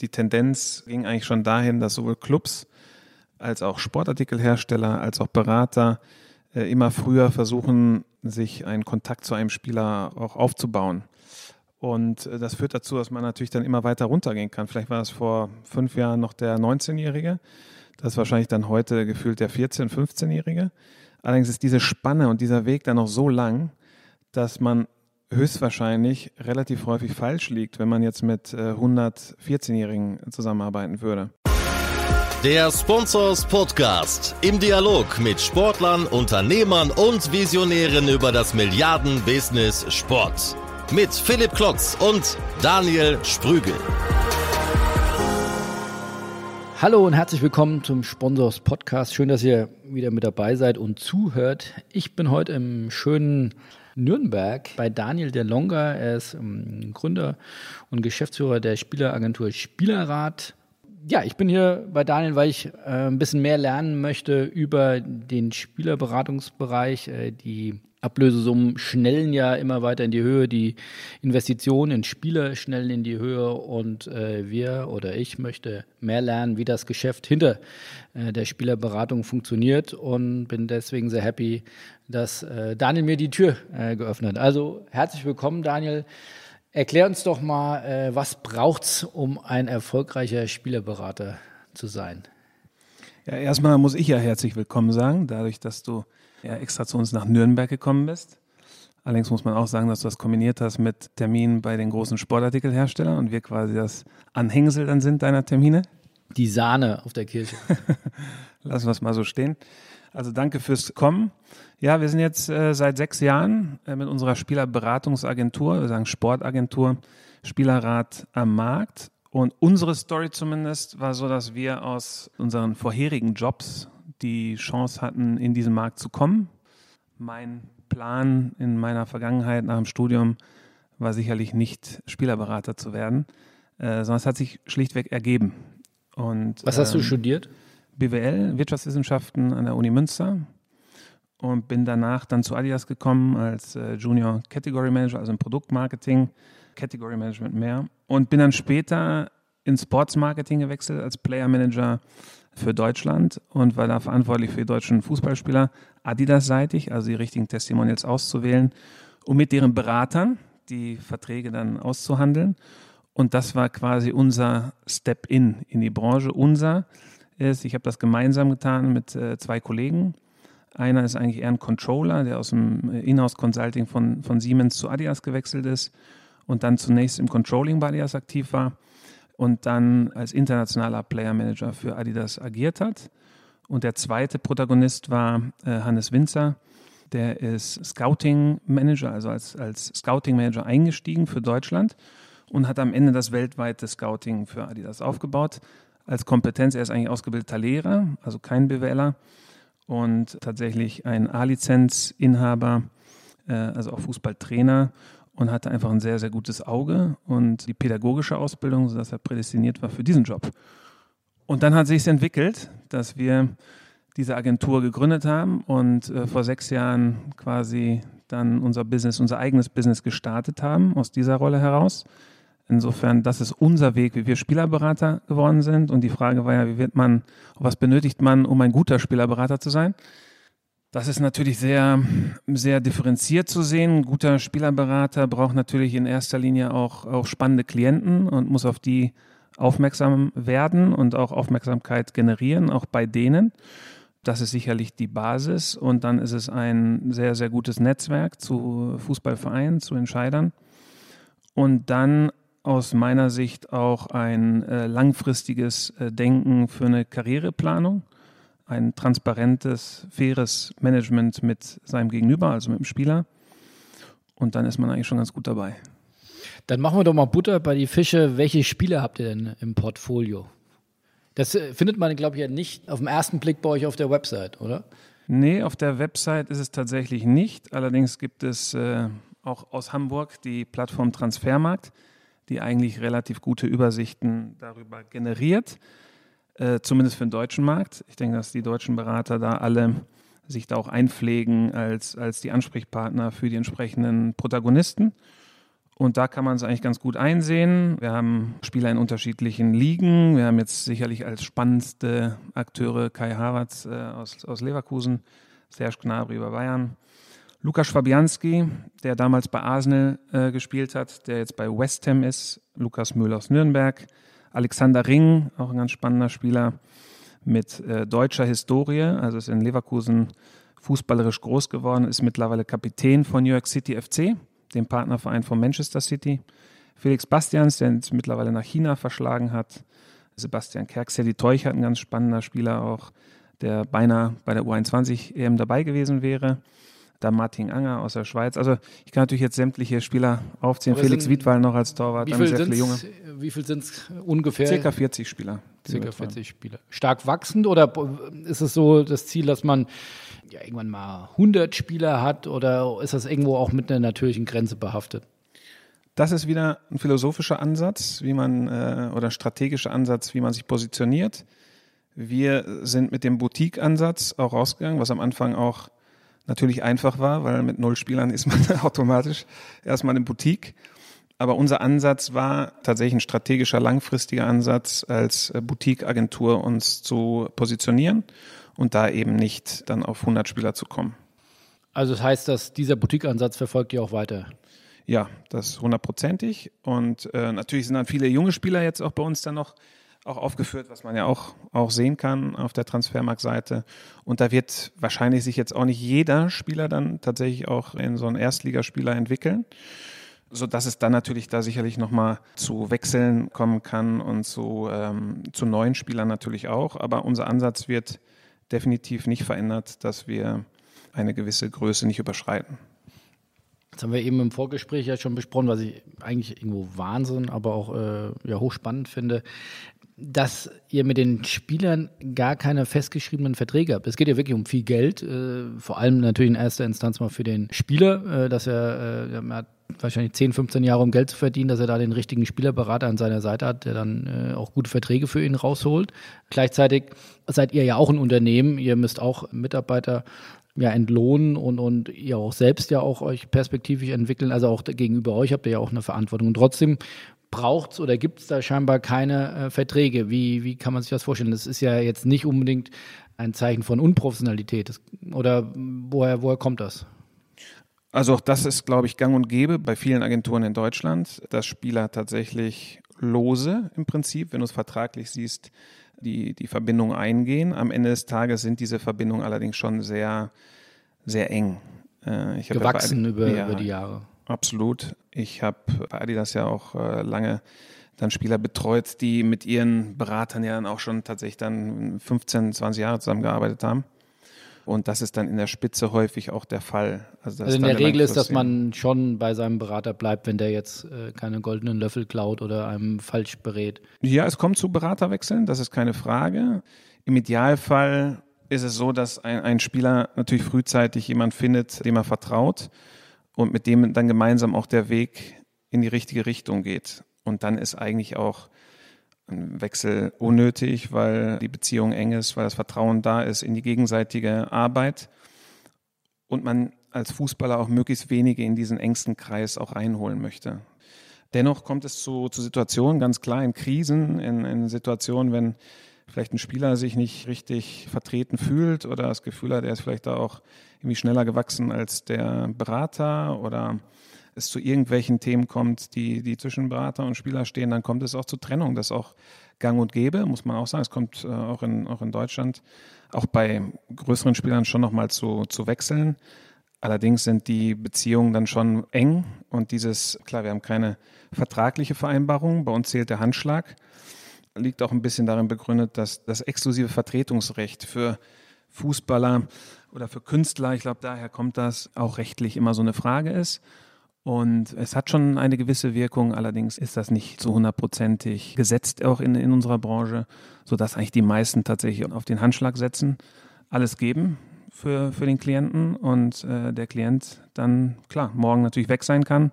die Tendenz ging eigentlich schon dahin, dass sowohl Clubs als auch Sportartikelhersteller als auch Berater äh, immer früher versuchen, sich einen Kontakt zu einem Spieler auch aufzubauen. Und äh, das führt dazu, dass man natürlich dann immer weiter runtergehen kann. Vielleicht war es vor fünf Jahren noch der 19-Jährige. Das ist wahrscheinlich dann heute gefühlt der 14-, 15-Jährige. Allerdings ist diese Spanne und dieser Weg dann noch so lang, dass man höchstwahrscheinlich relativ häufig falsch liegt, wenn man jetzt mit 114-Jährigen äh, zusammenarbeiten würde. Der Sponsors Podcast im Dialog mit Sportlern, Unternehmern und Visionären über das Milliarden-Business Sport. Mit Philipp Klotz und Daniel Sprügel. Hallo und herzlich willkommen zum Sponsors Podcast. Schön, dass ihr wieder mit dabei seid und zuhört. Ich bin heute im schönen Nürnberg bei Daniel De Longa. Er ist ähm, Gründer und Geschäftsführer der Spieleragentur Spielerrat. Ja, ich bin hier bei Daniel, weil ich äh, ein bisschen mehr lernen möchte über den Spielerberatungsbereich, äh, die Ablösesummen schnellen ja immer weiter in die Höhe, die Investitionen in Spieler schnellen in die Höhe und äh, wir oder ich möchte mehr lernen, wie das Geschäft hinter äh, der Spielerberatung funktioniert und bin deswegen sehr happy, dass äh, Daniel mir die Tür äh, geöffnet hat. Also herzlich willkommen, Daniel. Erklär uns doch mal, äh, was braucht's, um ein erfolgreicher Spielerberater zu sein? Ja, erstmal muss ich ja herzlich willkommen sagen, dadurch, dass du ja extra zu uns nach Nürnberg gekommen bist. Allerdings muss man auch sagen, dass du das kombiniert hast mit Terminen bei den großen Sportartikelherstellern und wir quasi das Anhängsel dann sind deiner Termine. Die Sahne auf der Kirche. Lassen wir es mal so stehen. Also danke fürs Kommen. Ja, wir sind jetzt äh, seit sechs Jahren äh, mit unserer Spielerberatungsagentur, wir sagen Sportagentur, Spielerrat am Markt. Und unsere Story zumindest war so, dass wir aus unseren vorherigen Jobs die Chance hatten, in diesen Markt zu kommen. Mein Plan in meiner Vergangenheit nach dem Studium war sicherlich nicht Spielerberater zu werden, äh, sondern es hat sich schlichtweg ergeben. Und, Was hast ähm, du studiert? BWL, Wirtschaftswissenschaften an der Uni Münster und bin danach dann zu Adidas gekommen als äh, Junior Category Manager, also im Produktmarketing, Category Management mehr und bin dann später ins Sports Marketing gewechselt als Player Manager für Deutschland und war da verantwortlich für die deutschen Fußballspieler Adidas-seitig, also die richtigen Testimonials auszuwählen und mit deren Beratern die Verträge dann auszuhandeln. Und das war quasi unser Step-in in die Branche. Unser ist, ich habe das gemeinsam getan mit äh, zwei Kollegen. Einer ist eigentlich eher ein Controller, der aus dem äh, Inhouse-Consulting von, von Siemens zu Adidas gewechselt ist und dann zunächst im Controlling bei Adidas aktiv war und dann als internationaler Player Manager für Adidas agiert hat. Und der zweite Protagonist war äh, Hannes Winzer, der ist Scouting Manager, also als, als Scouting Manager eingestiegen für Deutschland und hat am Ende das weltweite Scouting für Adidas aufgebaut. Als Kompetenz, er ist eigentlich ausgebildeter Lehrer, also kein BWLer und tatsächlich ein A-Lizenz-Inhaber, äh, also auch Fußballtrainer und hatte einfach ein sehr, sehr gutes Auge und die pädagogische Ausbildung, sodass er prädestiniert war für diesen Job. Und dann hat sich es entwickelt, dass wir diese Agentur gegründet haben und äh, vor sechs Jahren quasi dann unser Business, unser eigenes Business gestartet haben aus dieser Rolle heraus. Insofern, das ist unser Weg, wie wir Spielerberater geworden sind. Und die Frage war ja, wie wird man, was benötigt man, um ein guter Spielerberater zu sein? Das ist natürlich sehr, sehr differenziert zu sehen. Ein guter Spielerberater braucht natürlich in erster Linie auch, auch spannende Klienten und muss auf die aufmerksam werden und auch Aufmerksamkeit generieren, auch bei denen. Das ist sicherlich die Basis. Und dann ist es ein sehr, sehr gutes Netzwerk zu Fußballvereinen, zu Entscheidern. Und dann aus meiner Sicht auch ein äh, langfristiges äh, Denken für eine Karriereplanung ein transparentes, faires Management mit seinem Gegenüber, also mit dem Spieler. Und dann ist man eigentlich schon ganz gut dabei. Dann machen wir doch mal Butter bei die Fische. Welche Spiele habt ihr denn im Portfolio? Das äh, findet man, glaube ich, ja nicht auf den ersten Blick bei euch auf der Website, oder? Nee, auf der Website ist es tatsächlich nicht. Allerdings gibt es äh, auch aus Hamburg die Plattform Transfermarkt, die eigentlich relativ gute Übersichten darüber generiert äh, zumindest für den deutschen Markt. Ich denke, dass die deutschen Berater da alle sich da auch einpflegen als, als die Ansprechpartner für die entsprechenden Protagonisten. Und da kann man es eigentlich ganz gut einsehen. Wir haben Spieler in unterschiedlichen Ligen. Wir haben jetzt sicherlich als spannendste Akteure Kai Havertz äh, aus, aus Leverkusen, Serge Gnabry über Bayern, Lukas Fabianski, der damals bei Arsenal äh, gespielt hat, der jetzt bei West Ham ist, Lukas Müller aus Nürnberg, Alexander Ring, auch ein ganz spannender Spieler mit äh, deutscher Historie, also ist in Leverkusen fußballerisch groß geworden, ist mittlerweile Kapitän von New York City FC dem Partnerverein von Manchester City. Felix Bastians, der jetzt mittlerweile nach China verschlagen hat. Sebastian Kerk, Sally Teuchert, ein ganz spannender Spieler auch, der beinahe bei der U21 EM dabei gewesen wäre. Da Martin Anger aus der Schweiz. Also ich kann natürlich jetzt sämtliche Spieler aufzählen. Aber Felix Wiedwald noch als Torwart. Viel sehr viele Junge. Wie viel sind es ungefähr? Circa 40 Spieler. Circa 40 Spieler. Stark wachsend oder ist es so das Ziel, dass man ja, irgendwann mal 100 Spieler hat oder ist das irgendwo auch mit einer natürlichen Grenze behaftet? Das ist wieder ein philosophischer Ansatz, wie man äh, oder strategischer Ansatz, wie man sich positioniert. Wir sind mit dem Boutique-Ansatz auch rausgegangen, was am Anfang auch natürlich einfach war, weil mit null Spielern ist man automatisch erstmal in Boutique. Aber unser Ansatz war tatsächlich ein strategischer, langfristiger Ansatz, als äh, Boutique-Agentur uns zu positionieren und da eben nicht dann auf 100 Spieler zu kommen. Also das heißt, dass dieser Boutique-Ansatz verfolgt ihr auch weiter? Ja, das hundertprozentig. Und äh, natürlich sind dann viele junge Spieler jetzt auch bei uns dann noch auch aufgeführt, was man ja auch, auch sehen kann auf der Transfermarktseite. Und da wird wahrscheinlich sich jetzt auch nicht jeder Spieler dann tatsächlich auch in so einen Erstligaspieler entwickeln so dass es dann natürlich da sicherlich nochmal zu Wechseln kommen kann und zu, ähm, zu neuen Spielern natürlich auch. Aber unser Ansatz wird definitiv nicht verändert, dass wir eine gewisse Größe nicht überschreiten. Das haben wir eben im Vorgespräch ja schon besprochen, was ich eigentlich irgendwo Wahnsinn, aber auch äh, ja, hochspannend finde, dass ihr mit den Spielern gar keine festgeschriebenen Verträge habt. Es geht ja wirklich um viel Geld, äh, vor allem natürlich in erster Instanz mal für den Spieler, äh, dass er, äh, er wahrscheinlich 10, 15 Jahre, um Geld zu verdienen, dass er da den richtigen Spielerberater an seiner Seite hat, der dann äh, auch gute Verträge für ihn rausholt. Gleichzeitig seid ihr ja auch ein Unternehmen, ihr müsst auch Mitarbeiter ja entlohnen und, und ihr auch selbst ja auch euch perspektivisch entwickeln. Also auch gegenüber euch habt ihr ja auch eine Verantwortung. Und trotzdem braucht es oder gibt es da scheinbar keine äh, Verträge. Wie, wie kann man sich das vorstellen? Das ist ja jetzt nicht unbedingt ein Zeichen von Unprofessionalität. Das, oder woher, woher kommt das? Also auch das ist, glaube ich, gang und gäbe bei vielen Agenturen in Deutschland, dass Spieler tatsächlich lose im Prinzip, wenn du es vertraglich siehst, die, die Verbindung eingehen. Am Ende des Tages sind diese Verbindungen allerdings schon sehr, sehr eng. Äh, Gewachsen ja bei, über, ja, über die Jahre. Absolut. Ich habe bei Adidas ja auch äh, lange dann Spieler betreut, die mit ihren Beratern ja dann auch schon tatsächlich dann 15, 20 Jahre zusammengearbeitet haben. Und das ist dann in der Spitze häufig auch der Fall. Also, also in der Regel ist, dass man schon bei seinem Berater bleibt, wenn der jetzt äh, keine goldenen Löffel klaut oder einem falsch berät. Ja, es kommt zu Beraterwechseln, das ist keine Frage. Im Idealfall ist es so, dass ein, ein Spieler natürlich frühzeitig jemand findet, dem er vertraut und mit dem dann gemeinsam auch der Weg in die richtige Richtung geht. Und dann ist eigentlich auch ein Wechsel unnötig, weil die Beziehung eng ist, weil das Vertrauen da ist in die gegenseitige Arbeit und man als Fußballer auch möglichst wenige in diesen engsten Kreis auch reinholen möchte. Dennoch kommt es zu, zu Situationen, ganz klar in Krisen, in, in Situationen, wenn vielleicht ein Spieler sich nicht richtig vertreten fühlt oder das Gefühl hat, er ist vielleicht da auch irgendwie schneller gewachsen als der Berater oder es zu irgendwelchen Themen kommt, die, die zwischen Berater und Spieler stehen, dann kommt es auch zu Trennung. Das auch gang und gäbe, muss man auch sagen. Es kommt äh, auch, in, auch in Deutschland, auch bei größeren Spielern schon nochmal zu, zu wechseln. Allerdings sind die Beziehungen dann schon eng und dieses, klar, wir haben keine vertragliche Vereinbarung, bei uns zählt der Handschlag, liegt auch ein bisschen darin begründet, dass das exklusive Vertretungsrecht für Fußballer oder für Künstler, ich glaube, daher kommt das, auch rechtlich immer so eine Frage ist. Und es hat schon eine gewisse Wirkung, allerdings ist das nicht so hundertprozentig gesetzt auch in, in unserer Branche, sodass eigentlich die meisten tatsächlich auf den Handschlag setzen, alles geben für, für den Klienten und äh, der Klient dann, klar, morgen natürlich weg sein kann,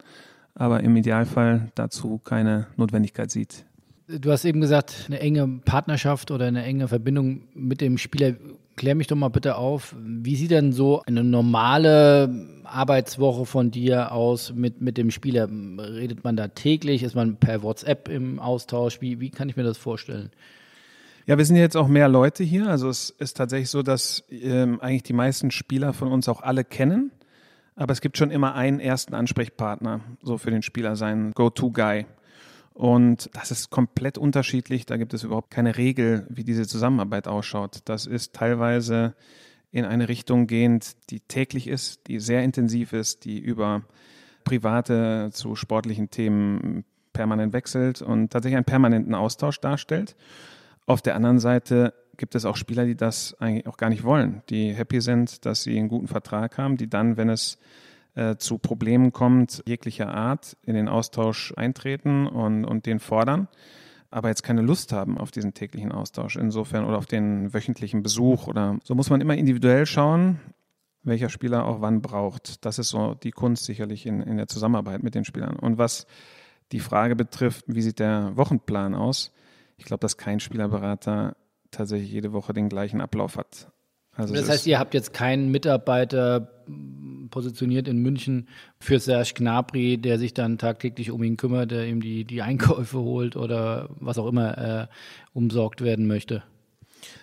aber im Idealfall dazu keine Notwendigkeit sieht. Du hast eben gesagt, eine enge Partnerschaft oder eine enge Verbindung mit dem Spieler. Klär mich doch mal bitte auf, wie sieht denn so eine normale Arbeitswoche von dir aus mit, mit dem Spieler? Redet man da täglich? Ist man per WhatsApp im Austausch? Wie, wie kann ich mir das vorstellen? Ja, wir sind jetzt auch mehr Leute hier. Also es ist tatsächlich so, dass ähm, eigentlich die meisten Spieler von uns auch alle kennen. Aber es gibt schon immer einen ersten Ansprechpartner, so für den Spieler, seinen Go-To-Guy. Und das ist komplett unterschiedlich. Da gibt es überhaupt keine Regel, wie diese Zusammenarbeit ausschaut. Das ist teilweise in eine Richtung gehend, die täglich ist, die sehr intensiv ist, die über private zu sportlichen Themen permanent wechselt und tatsächlich einen permanenten Austausch darstellt. Auf der anderen Seite gibt es auch Spieler, die das eigentlich auch gar nicht wollen, die happy sind, dass sie einen guten Vertrag haben, die dann, wenn es äh, zu Problemen kommt, jeglicher Art, in den Austausch eintreten und, und den fordern, aber jetzt keine Lust haben auf diesen täglichen Austausch insofern oder auf den wöchentlichen Besuch oder so muss man immer individuell schauen, welcher Spieler auch wann braucht. Das ist so die Kunst sicherlich in, in der Zusammenarbeit mit den Spielern. Und was die Frage betrifft, wie sieht der Wochenplan aus? Ich glaube, dass kein Spielerberater tatsächlich jede Woche den gleichen Ablauf hat. Also das heißt, ihr habt jetzt keinen Mitarbeiter positioniert in München für Serge Gnabry, der sich dann tagtäglich um ihn kümmert, der ihm die, die Einkäufe holt oder was auch immer äh, umsorgt werden möchte?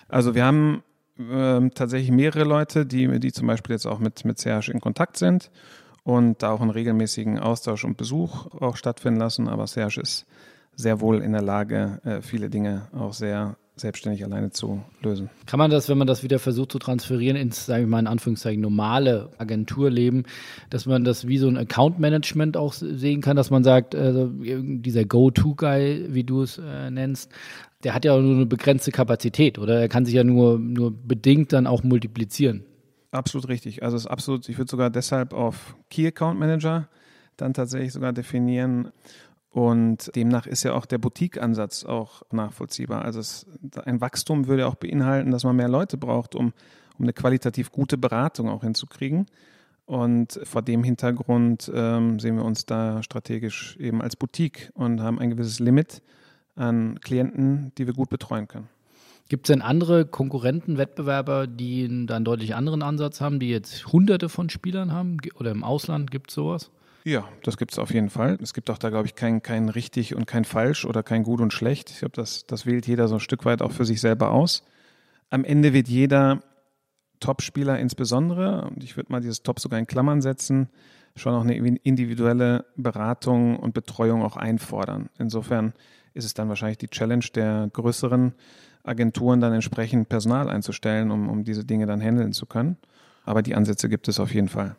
Also wir haben äh, tatsächlich mehrere Leute, die, die zum Beispiel jetzt auch mit, mit Serge in Kontakt sind und da auch einen regelmäßigen Austausch und Besuch auch stattfinden lassen. Aber Serge ist sehr wohl in der Lage, äh, viele Dinge auch sehr selbstständig alleine zu lösen. Kann man das, wenn man das wieder versucht zu transferieren ins, sage ich mal in Anführungszeichen, normale Agenturleben, dass man das wie so ein Account-Management auch sehen kann, dass man sagt, äh, dieser Go-To-Guy, wie du es äh, nennst, der hat ja nur eine begrenzte Kapazität oder er kann sich ja nur, nur bedingt dann auch multiplizieren. Absolut richtig. Also es ist absolut, ich würde sogar deshalb auf Key Account Manager dann tatsächlich sogar definieren und demnach ist ja auch der Boutique-Ansatz auch nachvollziehbar. Also es, ein Wachstum würde auch beinhalten, dass man mehr Leute braucht, um, um eine qualitativ gute Beratung auch hinzukriegen. Und vor dem Hintergrund ähm, sehen wir uns da strategisch eben als Boutique und haben ein gewisses Limit an Klienten, die wir gut betreuen können. Gibt es denn andere Konkurrenten, Wettbewerber, die einen, einen deutlich anderen Ansatz haben, die jetzt hunderte von Spielern haben? Oder im Ausland gibt es sowas? Ja, das gibt es auf jeden Fall. Es gibt auch da, glaube ich, kein, kein richtig und kein falsch oder kein gut und schlecht. Ich glaube, das, das wählt jeder so ein Stück weit auch für sich selber aus. Am Ende wird jeder Topspieler insbesondere, und ich würde mal dieses Top sogar in Klammern setzen, schon auch eine individuelle Beratung und Betreuung auch einfordern. Insofern ist es dann wahrscheinlich die Challenge der größeren Agenturen, dann entsprechend Personal einzustellen, um, um diese Dinge dann handeln zu können. Aber die Ansätze gibt es auf jeden Fall.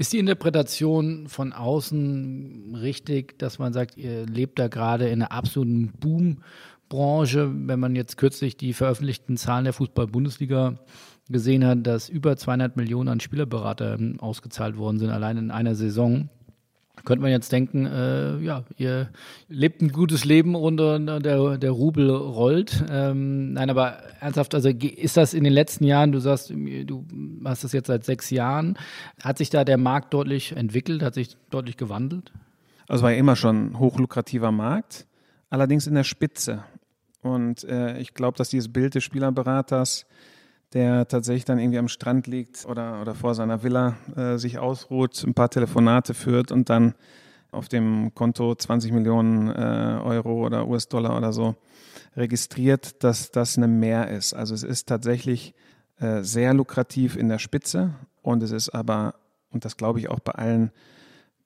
Ist die Interpretation von außen richtig, dass man sagt, ihr lebt da gerade in einer absoluten Boombranche? Wenn man jetzt kürzlich die veröffentlichten Zahlen der Fußball-Bundesliga gesehen hat, dass über 200 Millionen an Spielerberater ausgezahlt worden sind, allein in einer Saison könnte man jetzt denken, äh, ja, ihr lebt ein gutes Leben und der, der Rubel rollt. Ähm, nein, aber ernsthaft, also ist das in den letzten Jahren, du sagst, du hast das jetzt seit sechs Jahren, hat sich da der Markt deutlich entwickelt, hat sich deutlich gewandelt? Also war ja immer schon ein hochlukrativer Markt, allerdings in der Spitze. Und äh, ich glaube, dass dieses Bild des Spielerberaters der tatsächlich dann irgendwie am Strand liegt oder, oder vor seiner Villa äh, sich ausruht, ein paar Telefonate führt und dann auf dem Konto 20 Millionen äh, Euro oder US-Dollar oder so registriert, dass das eine Mehr ist. Also es ist tatsächlich äh, sehr lukrativ in der Spitze und es ist aber, und das glaube ich auch bei allen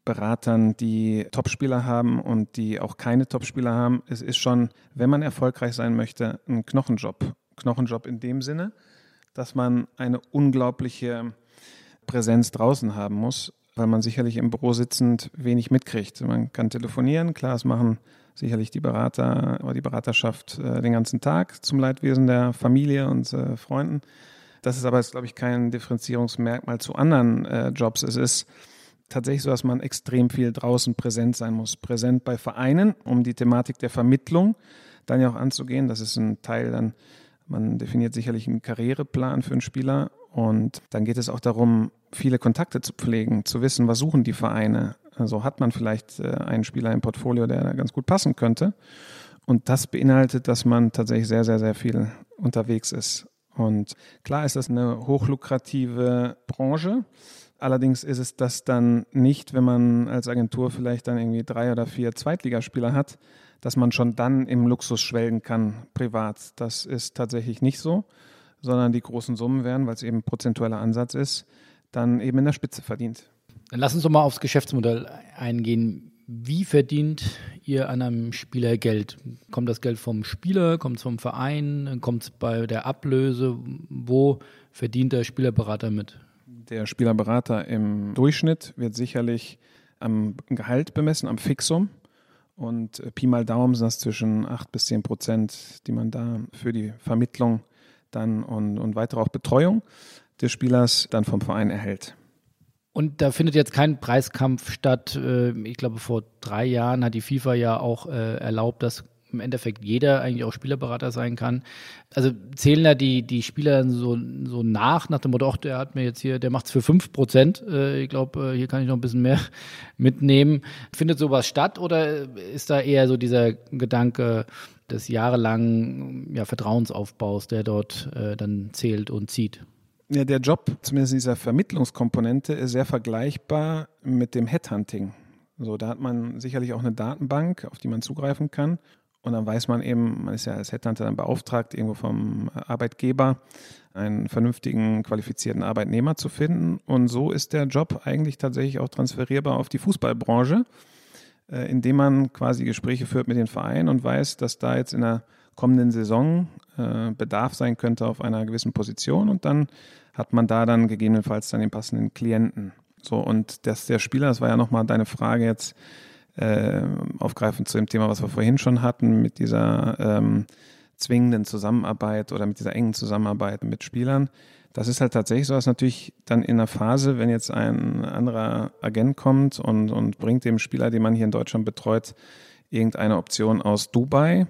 Beratern, die Topspieler haben und die auch keine Topspieler haben, es ist schon, wenn man erfolgreich sein möchte, ein Knochenjob. Knochenjob in dem Sinne, dass man eine unglaubliche Präsenz draußen haben muss, weil man sicherlich im Büro sitzend wenig mitkriegt. Man kann telefonieren, klar, es machen sicherlich die Berater oder die Beraterschaft äh, den ganzen Tag zum Leidwesen der Familie und äh, Freunden. Das ist aber jetzt, glaube ich, kein Differenzierungsmerkmal zu anderen äh, Jobs. Es ist tatsächlich so, dass man extrem viel draußen präsent sein muss. Präsent bei Vereinen, um die Thematik der Vermittlung dann ja auch anzugehen. Das ist ein Teil dann man definiert sicherlich einen Karriereplan für einen Spieler und dann geht es auch darum, viele Kontakte zu pflegen, zu wissen, was suchen die Vereine. Also hat man vielleicht äh, einen Spieler im Portfolio, der da ganz gut passen könnte. Und das beinhaltet, dass man tatsächlich sehr, sehr, sehr viel unterwegs ist Und klar ist das eine hochlukrative Branche. Allerdings ist es das dann nicht, wenn man als Agentur vielleicht dann irgendwie drei oder vier Zweitligaspieler hat, dass man schon dann im Luxus schwelgen kann, privat. Das ist tatsächlich nicht so, sondern die großen Summen werden, weil es eben prozentueller Ansatz ist, dann eben in der Spitze verdient. Dann lass uns doch mal aufs Geschäftsmodell eingehen. Wie verdient ihr an einem Spieler Geld? Kommt das Geld vom Spieler, kommt es vom Verein, kommt es bei der Ablöse? Wo verdient der Spielerberater mit? Der Spielerberater im Durchschnitt wird sicherlich am Gehalt bemessen, am Fixum. Und äh, Pi mal Daumen sind das zwischen 8 bis 10 Prozent, die man da für die Vermittlung dann und, und weitere auch Betreuung des Spielers dann vom Verein erhält. Und da findet jetzt kein Preiskampf statt. Äh, ich glaube, vor drei Jahren hat die FIFA ja auch äh, erlaubt, dass im Endeffekt jeder eigentlich auch Spielerberater sein kann. Also zählen da die, die Spieler so, so nach, nach dem Motto, ach, der hat mir jetzt hier, der macht es für 5 Prozent. Äh, ich glaube, hier kann ich noch ein bisschen mehr mitnehmen. Findet sowas statt oder ist da eher so dieser Gedanke des jahrelangen ja, Vertrauensaufbaus, der dort äh, dann zählt und zieht? Ja, der Job, zumindest dieser Vermittlungskomponente, ist sehr vergleichbar mit dem Headhunting. So, da hat man sicherlich auch eine Datenbank, auf die man zugreifen kann. Und dann weiß man eben, man ist ja als Headhunter dann beauftragt, irgendwo vom Arbeitgeber einen vernünftigen, qualifizierten Arbeitnehmer zu finden. Und so ist der Job eigentlich tatsächlich auch transferierbar auf die Fußballbranche, äh, indem man quasi Gespräche führt mit den Vereinen und weiß, dass da jetzt in der kommenden Saison äh, Bedarf sein könnte auf einer gewissen Position und dann hat man da dann gegebenenfalls dann den passenden Klienten. So, und dass der Spieler, das war ja nochmal deine Frage jetzt, äh, aufgreifend zu dem Thema, was wir vorhin schon hatten, mit dieser ähm, zwingenden Zusammenarbeit oder mit dieser engen Zusammenarbeit mit Spielern. Das ist halt tatsächlich so, dass natürlich dann in der Phase, wenn jetzt ein anderer Agent kommt und, und bringt dem Spieler, den man hier in Deutschland betreut, irgendeine Option aus Dubai,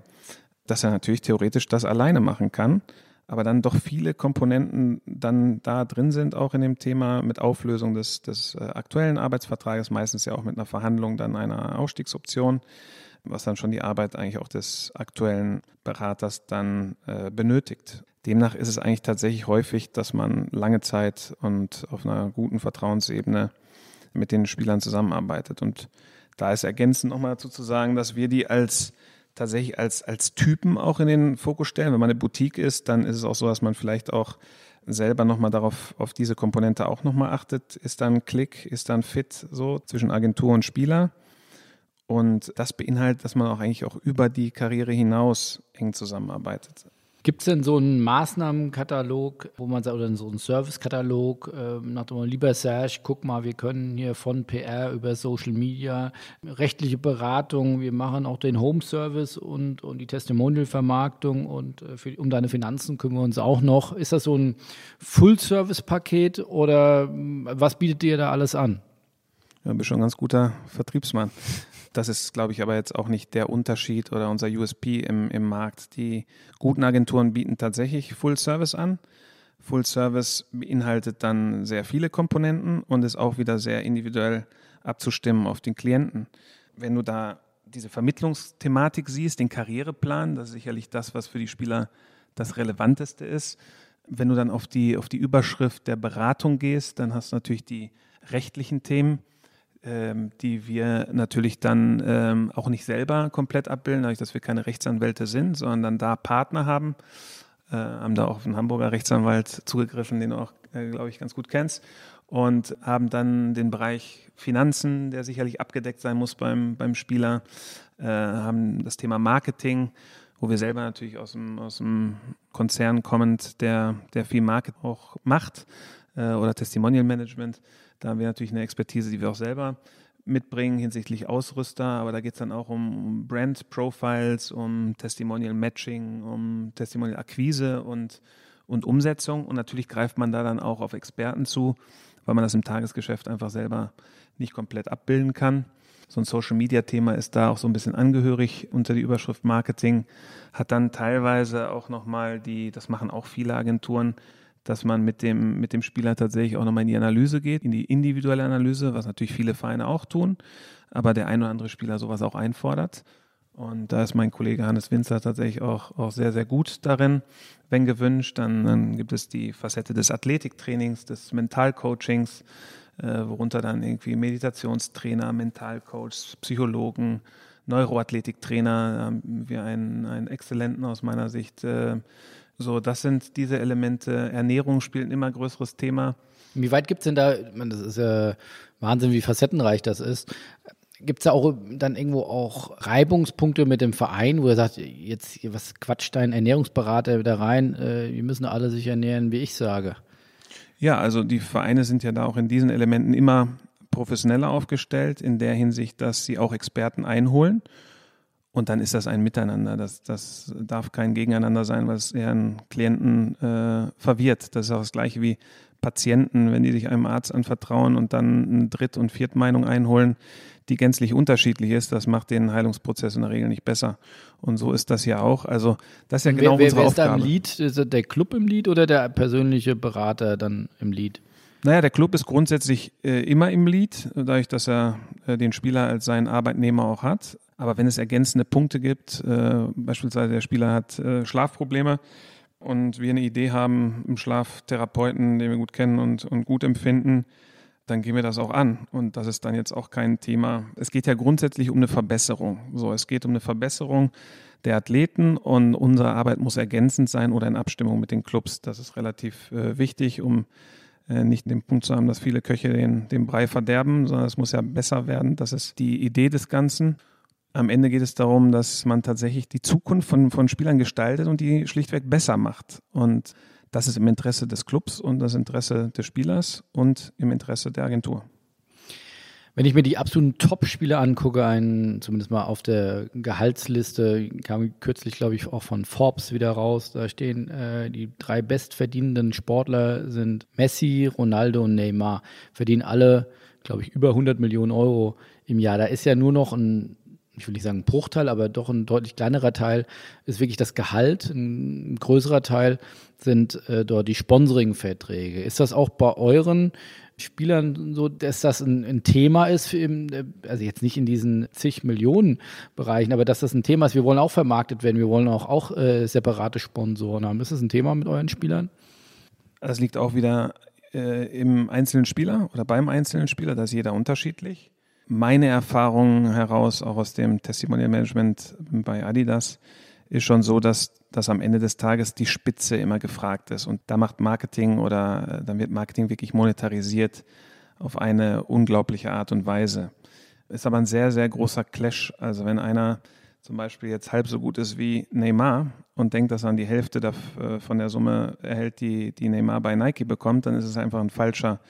dass er natürlich theoretisch das alleine machen kann, aber dann doch viele Komponenten dann da drin sind, auch in dem Thema mit Auflösung des, des äh, aktuellen Arbeitsvertrages, meistens ja auch mit einer Verhandlung dann einer Ausstiegsoption, was dann schon die Arbeit eigentlich auch des aktuellen Beraters dann äh, benötigt. Demnach ist es eigentlich tatsächlich häufig, dass man lange Zeit und auf einer guten Vertrauensebene mit den Spielern zusammenarbeitet. Und da ist ergänzend nochmal dazu zu sagen, dass wir die als tatsächlich als, als Typen auch in den Fokus stellen. Wenn man eine Boutique ist, dann ist es auch so, dass man vielleicht auch selber nochmal darauf, auf diese Komponente auch nochmal achtet. Ist dann Klick, ist dann Fit so zwischen Agentur und Spieler? Und das beinhaltet, dass man auch eigentlich auch über die Karriere hinaus eng zusammenarbeitet. Gibt es denn so einen Maßnahmenkatalog, wo man sagt, oder so einen Servicekatalog, äh, nach dem lieber Serge, guck mal, wir können hier von PR über Social Media, rechtliche Beratung, wir machen auch den Home Service und, und die Testimonial-Vermarktung und äh, für, um deine Finanzen kümmern wir uns auch noch. Ist das so ein Full-Service-Paket oder äh, was bietet dir da alles an? Ja, bist schon ein ganz guter Vertriebsmann. Das ist, glaube ich, aber jetzt auch nicht der Unterschied oder unser USP im, im Markt. Die guten Agenturen bieten tatsächlich Full Service an. Full Service beinhaltet dann sehr viele Komponenten und ist auch wieder sehr individuell abzustimmen auf den Klienten. Wenn du da diese Vermittlungsthematik siehst, den Karriereplan, das ist sicherlich das, was für die Spieler das Relevanteste ist. Wenn du dann auf die, auf die Überschrift der Beratung gehst, dann hast du natürlich die rechtlichen Themen ähm, die wir natürlich dann ähm, auch nicht selber komplett abbilden, dadurch, dass wir keine Rechtsanwälte sind, sondern dann da Partner haben. Äh, haben da auch einen Hamburger Rechtsanwalt zugegriffen, den du auch, äh, glaube ich, ganz gut kennst. Und haben dann den Bereich Finanzen, der sicherlich abgedeckt sein muss beim, beim Spieler, äh, haben das Thema Marketing, wo wir selber natürlich aus dem, aus dem Konzern kommend, der, der viel Market auch macht, äh, oder Testimonial Management da haben wir natürlich eine Expertise, die wir auch selber mitbringen hinsichtlich Ausrüster, aber da geht es dann auch um Brand Profiles, um Testimonial Matching, um Testimonial Akquise und, und Umsetzung. Und natürlich greift man da dann auch auf Experten zu, weil man das im Tagesgeschäft einfach selber nicht komplett abbilden kann. So ein Social Media Thema ist da auch so ein bisschen angehörig unter die Überschrift Marketing, hat dann teilweise auch nochmal die, das machen auch viele Agenturen, dass man mit dem, mit dem Spieler tatsächlich auch nochmal in die Analyse geht, in die individuelle Analyse, was natürlich viele Vereine auch tun, aber der ein oder andere Spieler sowas auch einfordert. Und da ist mein Kollege Hannes Winzer tatsächlich auch, auch sehr, sehr gut darin. Wenn gewünscht, dann, dann gibt es die Facette des Athletiktrainings, des Mentalcoachings, äh, worunter dann irgendwie Meditationstrainer, Mentalcoach, Psychologen, Neuroathletiktrainer, haben wir einen, einen exzellenten aus meiner Sicht. Äh, so, das sind diese Elemente. Ernährung spielt ein immer größeres Thema. Wie weit gibt es denn da, ich meine, das ist ja Wahnsinn, wie facettenreich das ist. Gibt es da auch dann irgendwo auch Reibungspunkte mit dem Verein, wo er sagt, jetzt was quatscht dein Ernährungsberater da rein, äh, wir müssen alle sich ernähren, wie ich sage? Ja, also die Vereine sind ja da auch in diesen Elementen immer professioneller aufgestellt, in der Hinsicht, dass sie auch Experten einholen. Und dann ist das ein Miteinander. Das, das darf kein Gegeneinander sein, was eher einen Klienten äh, verwirrt. Das ist auch das Gleiche wie Patienten, wenn die sich einem Arzt anvertrauen und dann eine Dritt- und Viertmeinung einholen, die gänzlich unterschiedlich ist, das macht den Heilungsprozess in der Regel nicht besser. Und so ist das ja auch. Also das ist ja genau wer, unsere wer Aufgabe. Ist da im Lied? Ist der Club im Lied oder der persönliche Berater dann im Lied? Naja, der Club ist grundsätzlich äh, immer im Lied, dadurch, dass er äh, den Spieler als seinen Arbeitnehmer auch hat. Aber wenn es ergänzende Punkte gibt, äh, beispielsweise der Spieler hat äh, Schlafprobleme, und wir eine Idee haben, im Schlaftherapeuten, den wir gut kennen und, und gut empfinden, dann gehen wir das auch an. Und das ist dann jetzt auch kein Thema. Es geht ja grundsätzlich um eine Verbesserung. So, es geht um eine Verbesserung der Athleten und unsere Arbeit muss ergänzend sein oder in Abstimmung mit den Clubs. Das ist relativ äh, wichtig, um äh, nicht den Punkt zu haben, dass viele Köche den, den Brei verderben, sondern es muss ja besser werden. Das ist die Idee des Ganzen. Am Ende geht es darum, dass man tatsächlich die Zukunft von, von Spielern gestaltet und die schlichtweg besser macht. Und das ist im Interesse des Clubs und das Interesse des Spielers und im Interesse der Agentur. Wenn ich mir die absoluten Top-Spieler angucke, einen, zumindest mal auf der Gehaltsliste, kam kürzlich, glaube ich, auch von Forbes wieder raus. Da stehen äh, die drei bestverdienenden Sportler sind Messi, Ronaldo und Neymar. Verdienen alle, glaube ich, über 100 Millionen Euro im Jahr. Da ist ja nur noch ein ich will nicht sagen Bruchteil, aber doch ein deutlich kleinerer Teil ist wirklich das Gehalt. Ein größerer Teil sind äh, dort die Sponsoring-Verträge. Ist das auch bei euren Spielern so, dass das ein, ein Thema ist, im, also jetzt nicht in diesen zig Millionen Bereichen, aber dass das ein Thema ist, wir wollen auch vermarktet werden, wir wollen auch, auch äh, separate Sponsoren haben. Ist das ein Thema mit euren Spielern? Das liegt auch wieder äh, im einzelnen Spieler oder beim einzelnen Spieler, da ist jeder unterschiedlich meine Erfahrung heraus, auch aus dem Testimonial Management bei Adidas, ist schon so, dass, dass am Ende des Tages die Spitze immer gefragt ist. Und da macht Marketing oder äh, dann wird Marketing wirklich monetarisiert auf eine unglaubliche Art und Weise. Ist aber ein sehr, sehr großer Clash. Also wenn einer zum Beispiel jetzt halb so gut ist wie Neymar und denkt, dass er an die Hälfte äh, von der Summe erhält, die, die Neymar bei Nike bekommt, dann ist es einfach ein falscher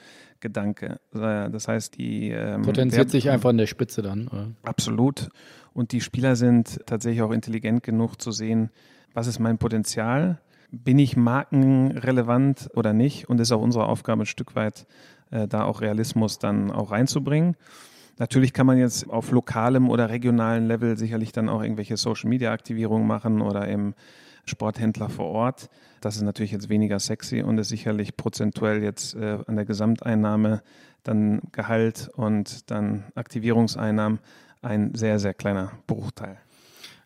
Gedanke. Das heißt, die ähm, potenziert sich einfach an der Spitze dann. Oder? Absolut. Und die Spieler sind tatsächlich auch intelligent genug zu sehen, was ist mein Potenzial? Bin ich markenrelevant oder nicht? Und ist auch unsere Aufgabe ein Stück weit, äh, da auch Realismus dann auch reinzubringen. Natürlich kann man jetzt auf lokalem oder regionalem Level sicherlich dann auch irgendwelche Social-Media-Aktivierungen machen oder im Sporthändler vor Ort. Das ist natürlich jetzt weniger sexy und ist sicherlich prozentuell jetzt äh, an der Gesamteinnahme dann Gehalt und dann Aktivierungseinnahmen ein sehr, sehr kleiner Bruchteil.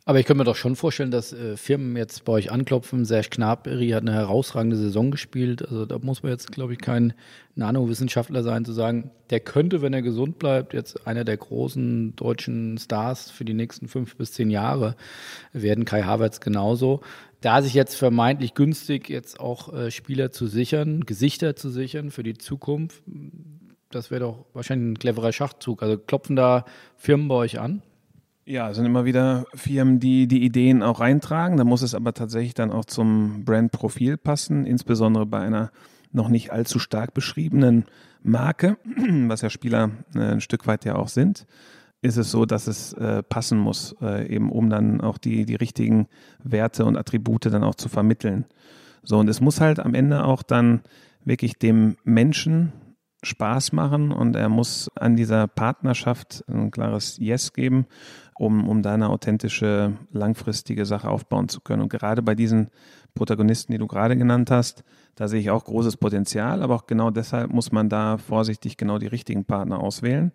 Aber ich könnte mir doch schon vorstellen, dass äh, Firmen jetzt bei euch anklopfen. Serge Gnabry hat eine herausragende Saison gespielt. Also da muss man jetzt, glaube ich, kein Nanowissenschaftler sein, zu sagen, der könnte, wenn er gesund bleibt, jetzt einer der großen deutschen Stars für die nächsten fünf bis zehn Jahre werden. Kai Havertz genauso. Da sich jetzt vermeintlich günstig jetzt auch äh, Spieler zu sichern, Gesichter zu sichern für die Zukunft, das wäre doch wahrscheinlich ein cleverer Schachzug. Also klopfen da Firmen bei euch an? Ja, es sind immer wieder Firmen, die die Ideen auch reintragen. Da muss es aber tatsächlich dann auch zum Brandprofil passen, insbesondere bei einer noch nicht allzu stark beschriebenen Marke, was ja Spieler äh, ein Stück weit ja auch sind, ist es so, dass es äh, passen muss, äh, eben um dann auch die, die richtigen Werte und Attribute dann auch zu vermitteln. So, und es muss halt am Ende auch dann wirklich dem Menschen Spaß machen und er muss an dieser Partnerschaft ein klares Yes geben um, um da eine authentische, langfristige Sache aufbauen zu können. Und gerade bei diesen Protagonisten, die du gerade genannt hast, da sehe ich auch großes Potenzial, aber auch genau deshalb muss man da vorsichtig genau die richtigen Partner auswählen.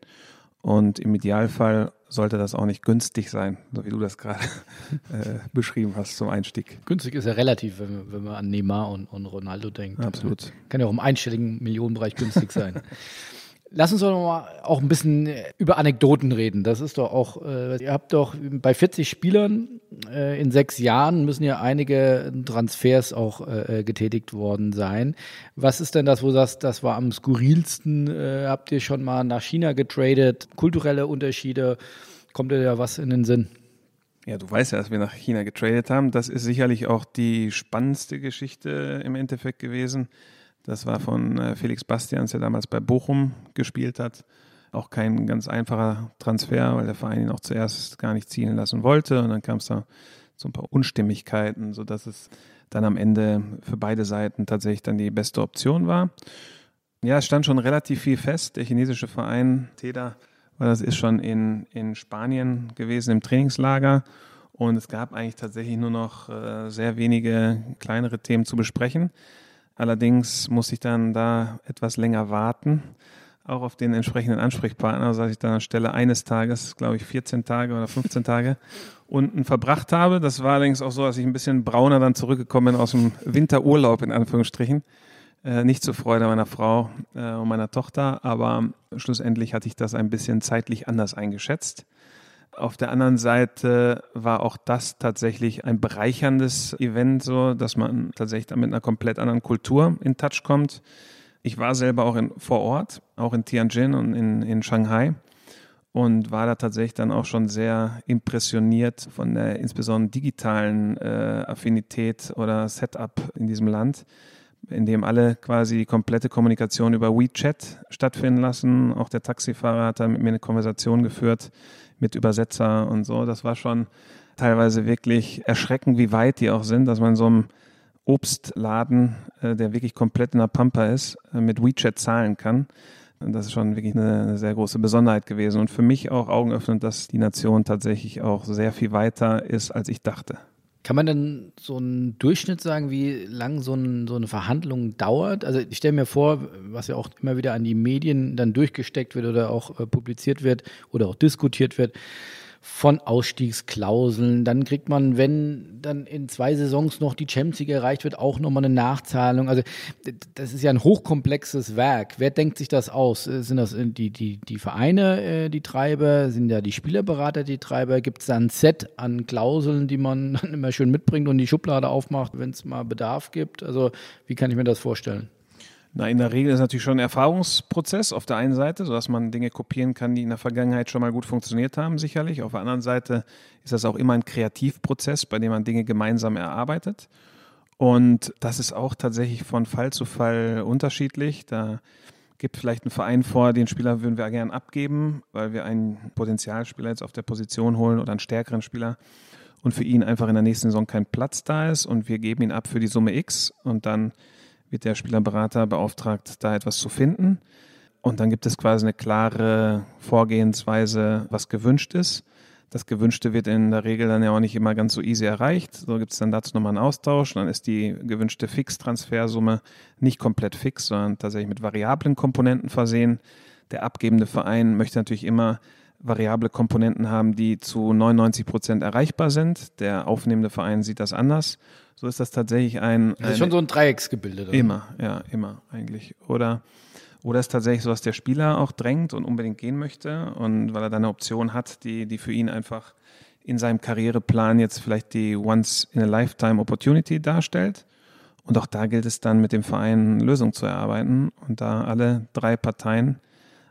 Und im Idealfall sollte das auch nicht günstig sein, so wie du das gerade äh, beschrieben hast zum Einstieg. Günstig ist ja relativ, wenn, man, wenn man an Neymar und, und Ronaldo denkt. Absolut. Kann ja auch im einstelligen Millionenbereich günstig sein. Lass uns doch mal auch ein bisschen über Anekdoten reden. Das ist doch auch, äh, ihr habt doch bei 40 Spielern äh, in sechs Jahren müssen ja einige Transfers auch äh, getätigt worden sein. Was ist denn das, wo du sagst, das war am skurrilsten? Äh, habt ihr schon mal nach China getradet? Kulturelle Unterschiede? Kommt dir da was in den Sinn? Ja, du weißt ja, dass wir nach China getradet haben. Das ist sicherlich auch die spannendste Geschichte im Endeffekt gewesen. Das war von äh, Felix Bastians, der damals bei Bochum gespielt hat. Auch kein ganz einfacher Transfer, weil der Verein ihn auch zuerst gar nicht ziehen lassen wollte. Und dann kam es da zu ein paar Unstimmigkeiten, sodass es dann am Ende für beide Seiten tatsächlich dann die beste Option war. Ja, es stand schon relativ viel fest. Der chinesische Verein TEDA, weil das ist schon in, in Spanien gewesen im Trainingslager. Und es gab eigentlich tatsächlich nur noch äh, sehr wenige kleinere Themen zu besprechen. Allerdings musste ich dann da etwas länger warten, auch auf den entsprechenden Ansprechpartner, sodass ich dann anstelle eines Tages, glaube ich, 14 Tage oder 15 Tage unten verbracht habe. Das war allerdings auch so, dass ich ein bisschen brauner dann zurückgekommen bin aus dem Winterurlaub in Anführungsstrichen. Äh, nicht zur Freude meiner Frau äh, und meiner Tochter, aber schlussendlich hatte ich das ein bisschen zeitlich anders eingeschätzt. Auf der anderen Seite war auch das tatsächlich ein bereicherndes Event, so dass man tatsächlich mit einer komplett anderen Kultur in Touch kommt. Ich war selber auch in, vor Ort, auch in Tianjin und in, in Shanghai und war da tatsächlich dann auch schon sehr impressioniert von der insbesondere digitalen äh, Affinität oder Setup in diesem Land, in dem alle quasi die komplette Kommunikation über WeChat stattfinden lassen. Auch der Taxifahrer hat da mit mir eine Konversation geführt mit Übersetzer und so. Das war schon teilweise wirklich erschreckend, wie weit die auch sind, dass man so einem Obstladen, äh, der wirklich komplett in der Pampa ist, äh, mit WeChat zahlen kann. Das ist schon wirklich eine, eine, sehr große Besonderheit gewesen und für mich auch augenöffnend, dass die Nation tatsächlich auch sehr viel weiter ist, als ich dachte. Kann man denn so einen Durchschnitt sagen, wie lang so, ein, so eine Verhandlung dauert? Also ich stelle mir vor, was ja auch immer wieder an die Medien dann durchgesteckt wird oder auch äh, publiziert wird oder auch diskutiert wird, von Ausstiegsklauseln. Dann kriegt man, wenn dann in zwei Saisons noch die Champions League erreicht wird, auch nochmal eine Nachzahlung. Also das ist ja ein hochkomplexes Werk. Wer denkt sich das aus? Äh, sind das die, die, die Vereine, äh, die Treiber? Sind ja die Spielerberater die Treiber? Gibt es da ein Set an Klauseln, die man dann immer schön mitbringt und die Schublade aufmacht, wenn es mal Bedarf gibt? Also wie kann ich mir das vorstellen? Na, in der Regel ist es natürlich schon ein Erfahrungsprozess auf der einen Seite, sodass man Dinge kopieren kann, die in der Vergangenheit schon mal gut funktioniert haben, sicherlich. Auf der anderen Seite ist das auch immer ein Kreativprozess, bei dem man Dinge gemeinsam erarbeitet. Und das ist auch tatsächlich von Fall zu Fall unterschiedlich. Da gibt vielleicht ein Verein vor, den Spieler würden wir gern abgeben, weil wir einen Potenzialspieler jetzt auf der Position holen oder einen stärkeren Spieler und für ihn einfach in der nächsten Saison kein Platz da ist und wir geben ihn ab für die Summe X und dann wird der Spielerberater beauftragt, da etwas zu finden. Und dann gibt es quasi eine klare Vorgehensweise, was gewünscht ist. Das Gewünschte wird in der Regel dann ja auch nicht immer ganz so easy erreicht. So gibt es dann dazu nochmal einen Austausch. Dann ist die gewünschte Fixtransfersumme nicht komplett fix, sondern tatsächlich mit variablen Komponenten versehen. Der abgebende Verein möchte natürlich immer variable Komponenten haben, die zu 99 Prozent erreichbar sind. Der aufnehmende Verein sieht das anders. So ist das tatsächlich ein. Das ist schon so ein Dreiecksgebilde. Immer, ja, immer eigentlich. Oder, oder ist tatsächlich so, dass der Spieler auch drängt und unbedingt gehen möchte und weil er dann eine Option hat, die, die für ihn einfach in seinem Karriereplan jetzt vielleicht die Once-in-a-Lifetime-Opportunity darstellt. Und auch da gilt es dann mit dem Verein Lösungen zu erarbeiten und da alle drei Parteien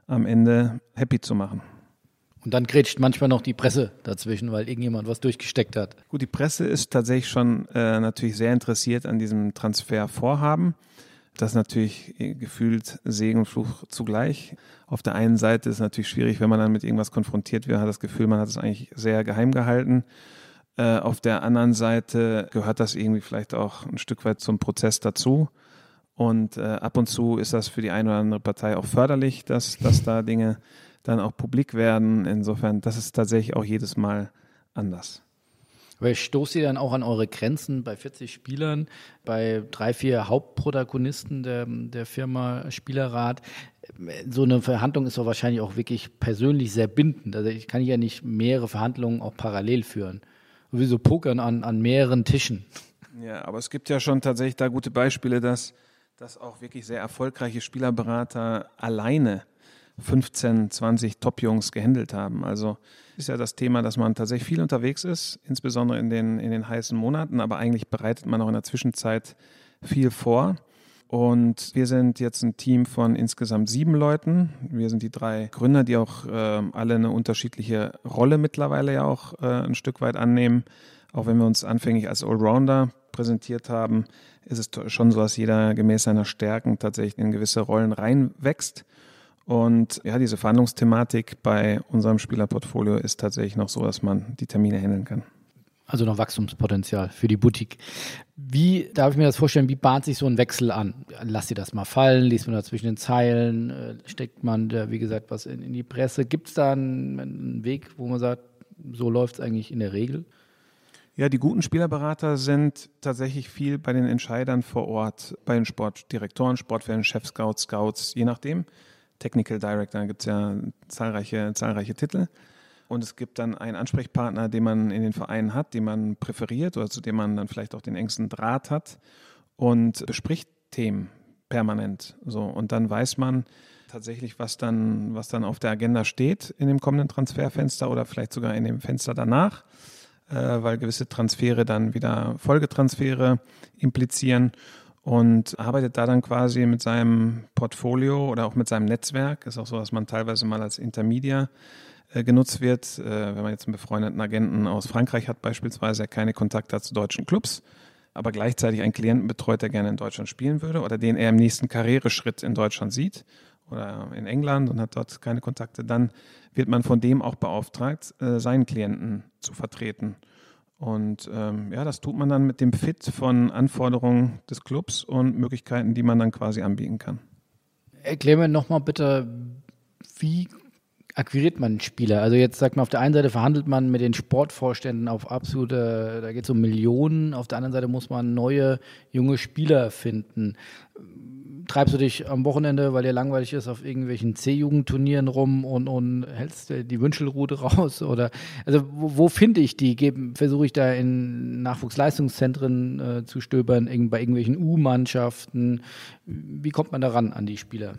am Ende happy zu machen. Und dann grätscht manchmal noch die Presse dazwischen, weil irgendjemand was durchgesteckt hat. Gut, die Presse ist tatsächlich schon äh, natürlich sehr interessiert an diesem Transfervorhaben. Das ist natürlich äh, gefühlt Segen und Fluch zugleich. Auf der einen Seite ist es natürlich schwierig, wenn man dann mit irgendwas konfrontiert wird, hat das Gefühl, man hat es eigentlich sehr geheim gehalten. Äh, auf der anderen Seite gehört das irgendwie vielleicht auch ein Stück weit zum Prozess dazu. Und äh, ab und zu ist das für die eine oder andere Partei auch förderlich, dass, dass da Dinge dann auch publik werden. Insofern, das ist tatsächlich auch jedes Mal anders. Aber stoßt ihr dann auch an eure Grenzen bei 40 Spielern, bei drei, vier Hauptprotagonisten der, der Firma Spielerrat? So eine Verhandlung ist doch wahrscheinlich auch wirklich persönlich sehr bindend. Also ich kann ja nicht mehrere Verhandlungen auch parallel führen. Wie so Pokern an, an mehreren Tischen. Ja, aber es gibt ja schon tatsächlich da gute Beispiele, dass, dass auch wirklich sehr erfolgreiche Spielerberater alleine 15, 20 Top-Jungs gehandelt haben. Also ist ja das Thema, dass man tatsächlich viel unterwegs ist, insbesondere in den, in den heißen Monaten, aber eigentlich bereitet man auch in der Zwischenzeit viel vor. Und wir sind jetzt ein Team von insgesamt sieben Leuten. Wir sind die drei Gründer, die auch äh, alle eine unterschiedliche Rolle mittlerweile ja auch äh, ein Stück weit annehmen. Auch wenn wir uns anfänglich als Allrounder präsentiert haben, ist es schon so, dass jeder gemäß seiner Stärken tatsächlich in gewisse Rollen reinwächst. Und ja, diese Verhandlungsthematik bei unserem Spielerportfolio ist tatsächlich noch so, dass man die Termine handeln kann. Also noch Wachstumspotenzial für die Boutique. Wie darf ich mir das vorstellen? Wie bahnt sich so ein Wechsel an? Lasst ihr das mal fallen? Liest man da zwischen den Zeilen? Äh, steckt man da, wie gesagt, was in, in die Presse? Gibt es da einen, einen Weg, wo man sagt, so läuft es eigentlich in der Regel? Ja, die guten Spielerberater sind tatsächlich viel bei den Entscheidern vor Ort, bei den Sportdirektoren, Sportfällen, Chefscouts, Scouts, je nachdem. Technical Director gibt es ja zahlreiche, zahlreiche Titel. Und es gibt dann einen Ansprechpartner, den man in den Vereinen hat, den man präferiert oder zu dem man dann vielleicht auch den engsten Draht hat und bespricht Themen permanent. So. Und dann weiß man tatsächlich, was dann, was dann auf der Agenda steht in dem kommenden Transferfenster oder vielleicht sogar in dem Fenster danach, äh, weil gewisse Transfere dann wieder Folgetransfere implizieren und arbeitet da dann quasi mit seinem Portfolio oder auch mit seinem Netzwerk. Ist auch so, dass man teilweise mal als Intermediär äh, genutzt wird. Äh, wenn man jetzt einen befreundeten Agenten aus Frankreich hat, beispielsweise, der keine Kontakte hat zu deutschen Clubs, aber gleichzeitig einen Klienten betreut, der gerne in Deutschland spielen würde oder den er im nächsten Karriereschritt in Deutschland sieht oder in England und hat dort keine Kontakte, dann wird man von dem auch beauftragt, äh, seinen Klienten zu vertreten. Und ähm, ja, das tut man dann mit dem Fit von Anforderungen des Clubs und Möglichkeiten, die man dann quasi anbieten kann. Erklär mir nochmal bitte, wie akquiriert man Spieler? Also jetzt sagt man, auf der einen Seite verhandelt man mit den Sportvorständen auf absolute, da geht es um Millionen, auf der anderen Seite muss man neue junge Spieler finden treibst du dich am Wochenende, weil dir langweilig ist, auf irgendwelchen C-Jugendturnieren rum und, und hältst die Wünschelrute raus? Oder also wo, wo finde ich die? Versuche ich da in Nachwuchsleistungszentren äh, zu stöbern, bei irgendwelchen U-Mannschaften? Wie kommt man daran an die Spieler?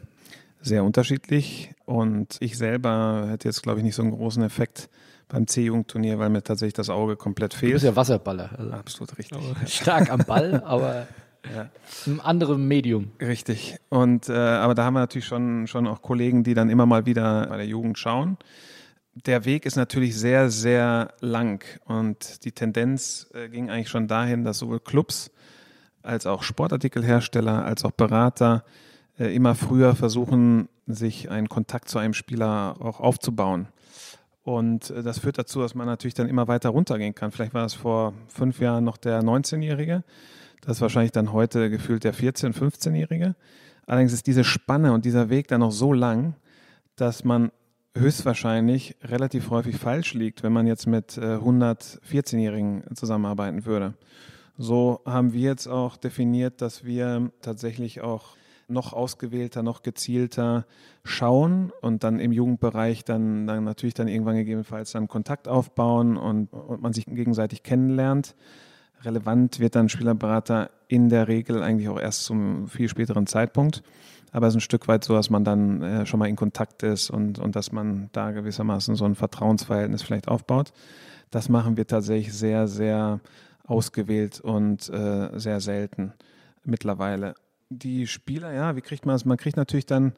Sehr unterschiedlich. Und ich selber hätte jetzt, glaube ich, nicht so einen großen Effekt beim C-Jugendturnier, weil mir tatsächlich das Auge komplett fehlt. Du bist ja Wasserballer. Also Absolut richtig. Stark am Ball, aber ja. Ein anderes Medium. Richtig. Und äh, aber da haben wir natürlich schon, schon auch Kollegen, die dann immer mal wieder bei der Jugend schauen. Der Weg ist natürlich sehr, sehr lang und die Tendenz äh, ging eigentlich schon dahin, dass sowohl Clubs als auch Sportartikelhersteller als auch Berater immer früher versuchen, sich einen Kontakt zu einem Spieler auch aufzubauen. Und äh, das führt dazu, dass man natürlich dann immer weiter runtergehen kann. Vielleicht war das vor fünf Jahren noch der 19-Jährige das ist wahrscheinlich dann heute gefühlt der 14-, 15-Jährige. Allerdings ist diese Spanne und dieser Weg dann noch so lang, dass man höchstwahrscheinlich relativ häufig falsch liegt, wenn man jetzt mit 100 äh, 14-Jährigen zusammenarbeiten würde. So haben wir jetzt auch definiert, dass wir tatsächlich auch noch ausgewählter, noch gezielter schauen und dann im Jugendbereich dann, dann natürlich dann irgendwann gegebenenfalls dann Kontakt aufbauen und, und man sich gegenseitig kennenlernt relevant wird dann Spielerberater in der Regel eigentlich auch erst zum viel späteren Zeitpunkt. Aber es ist ein Stück weit so, dass man dann äh, schon mal in Kontakt ist und, und dass man da gewissermaßen so ein Vertrauensverhältnis vielleicht aufbaut. Das machen wir tatsächlich sehr, sehr ausgewählt und äh, sehr selten mittlerweile. Die Spieler, ja, wie kriegt man es? Man kriegt natürlich dann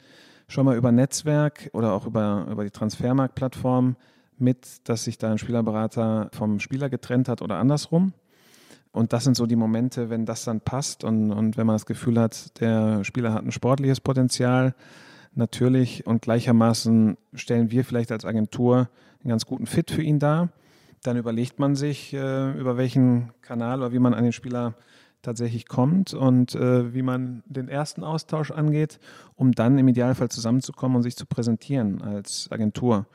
schon mal über Netzwerk oder auch über, über die Transfermarktplattform mit, dass sich da ein Spielerberater vom Spieler getrennt hat oder andersrum. Und das sind so die Momente, wenn das dann passt und, und wenn man das Gefühl hat, der Spieler hat ein sportliches Potenzial, natürlich und gleichermaßen stellen wir vielleicht als Agentur einen ganz guten Fit für ihn dar. Dann überlegt man sich, äh, über welchen Kanal oder wie man an den Spieler tatsächlich kommt und äh, wie man den ersten Austausch angeht, um dann im Idealfall zusammenzukommen und sich zu präsentieren als Agentur.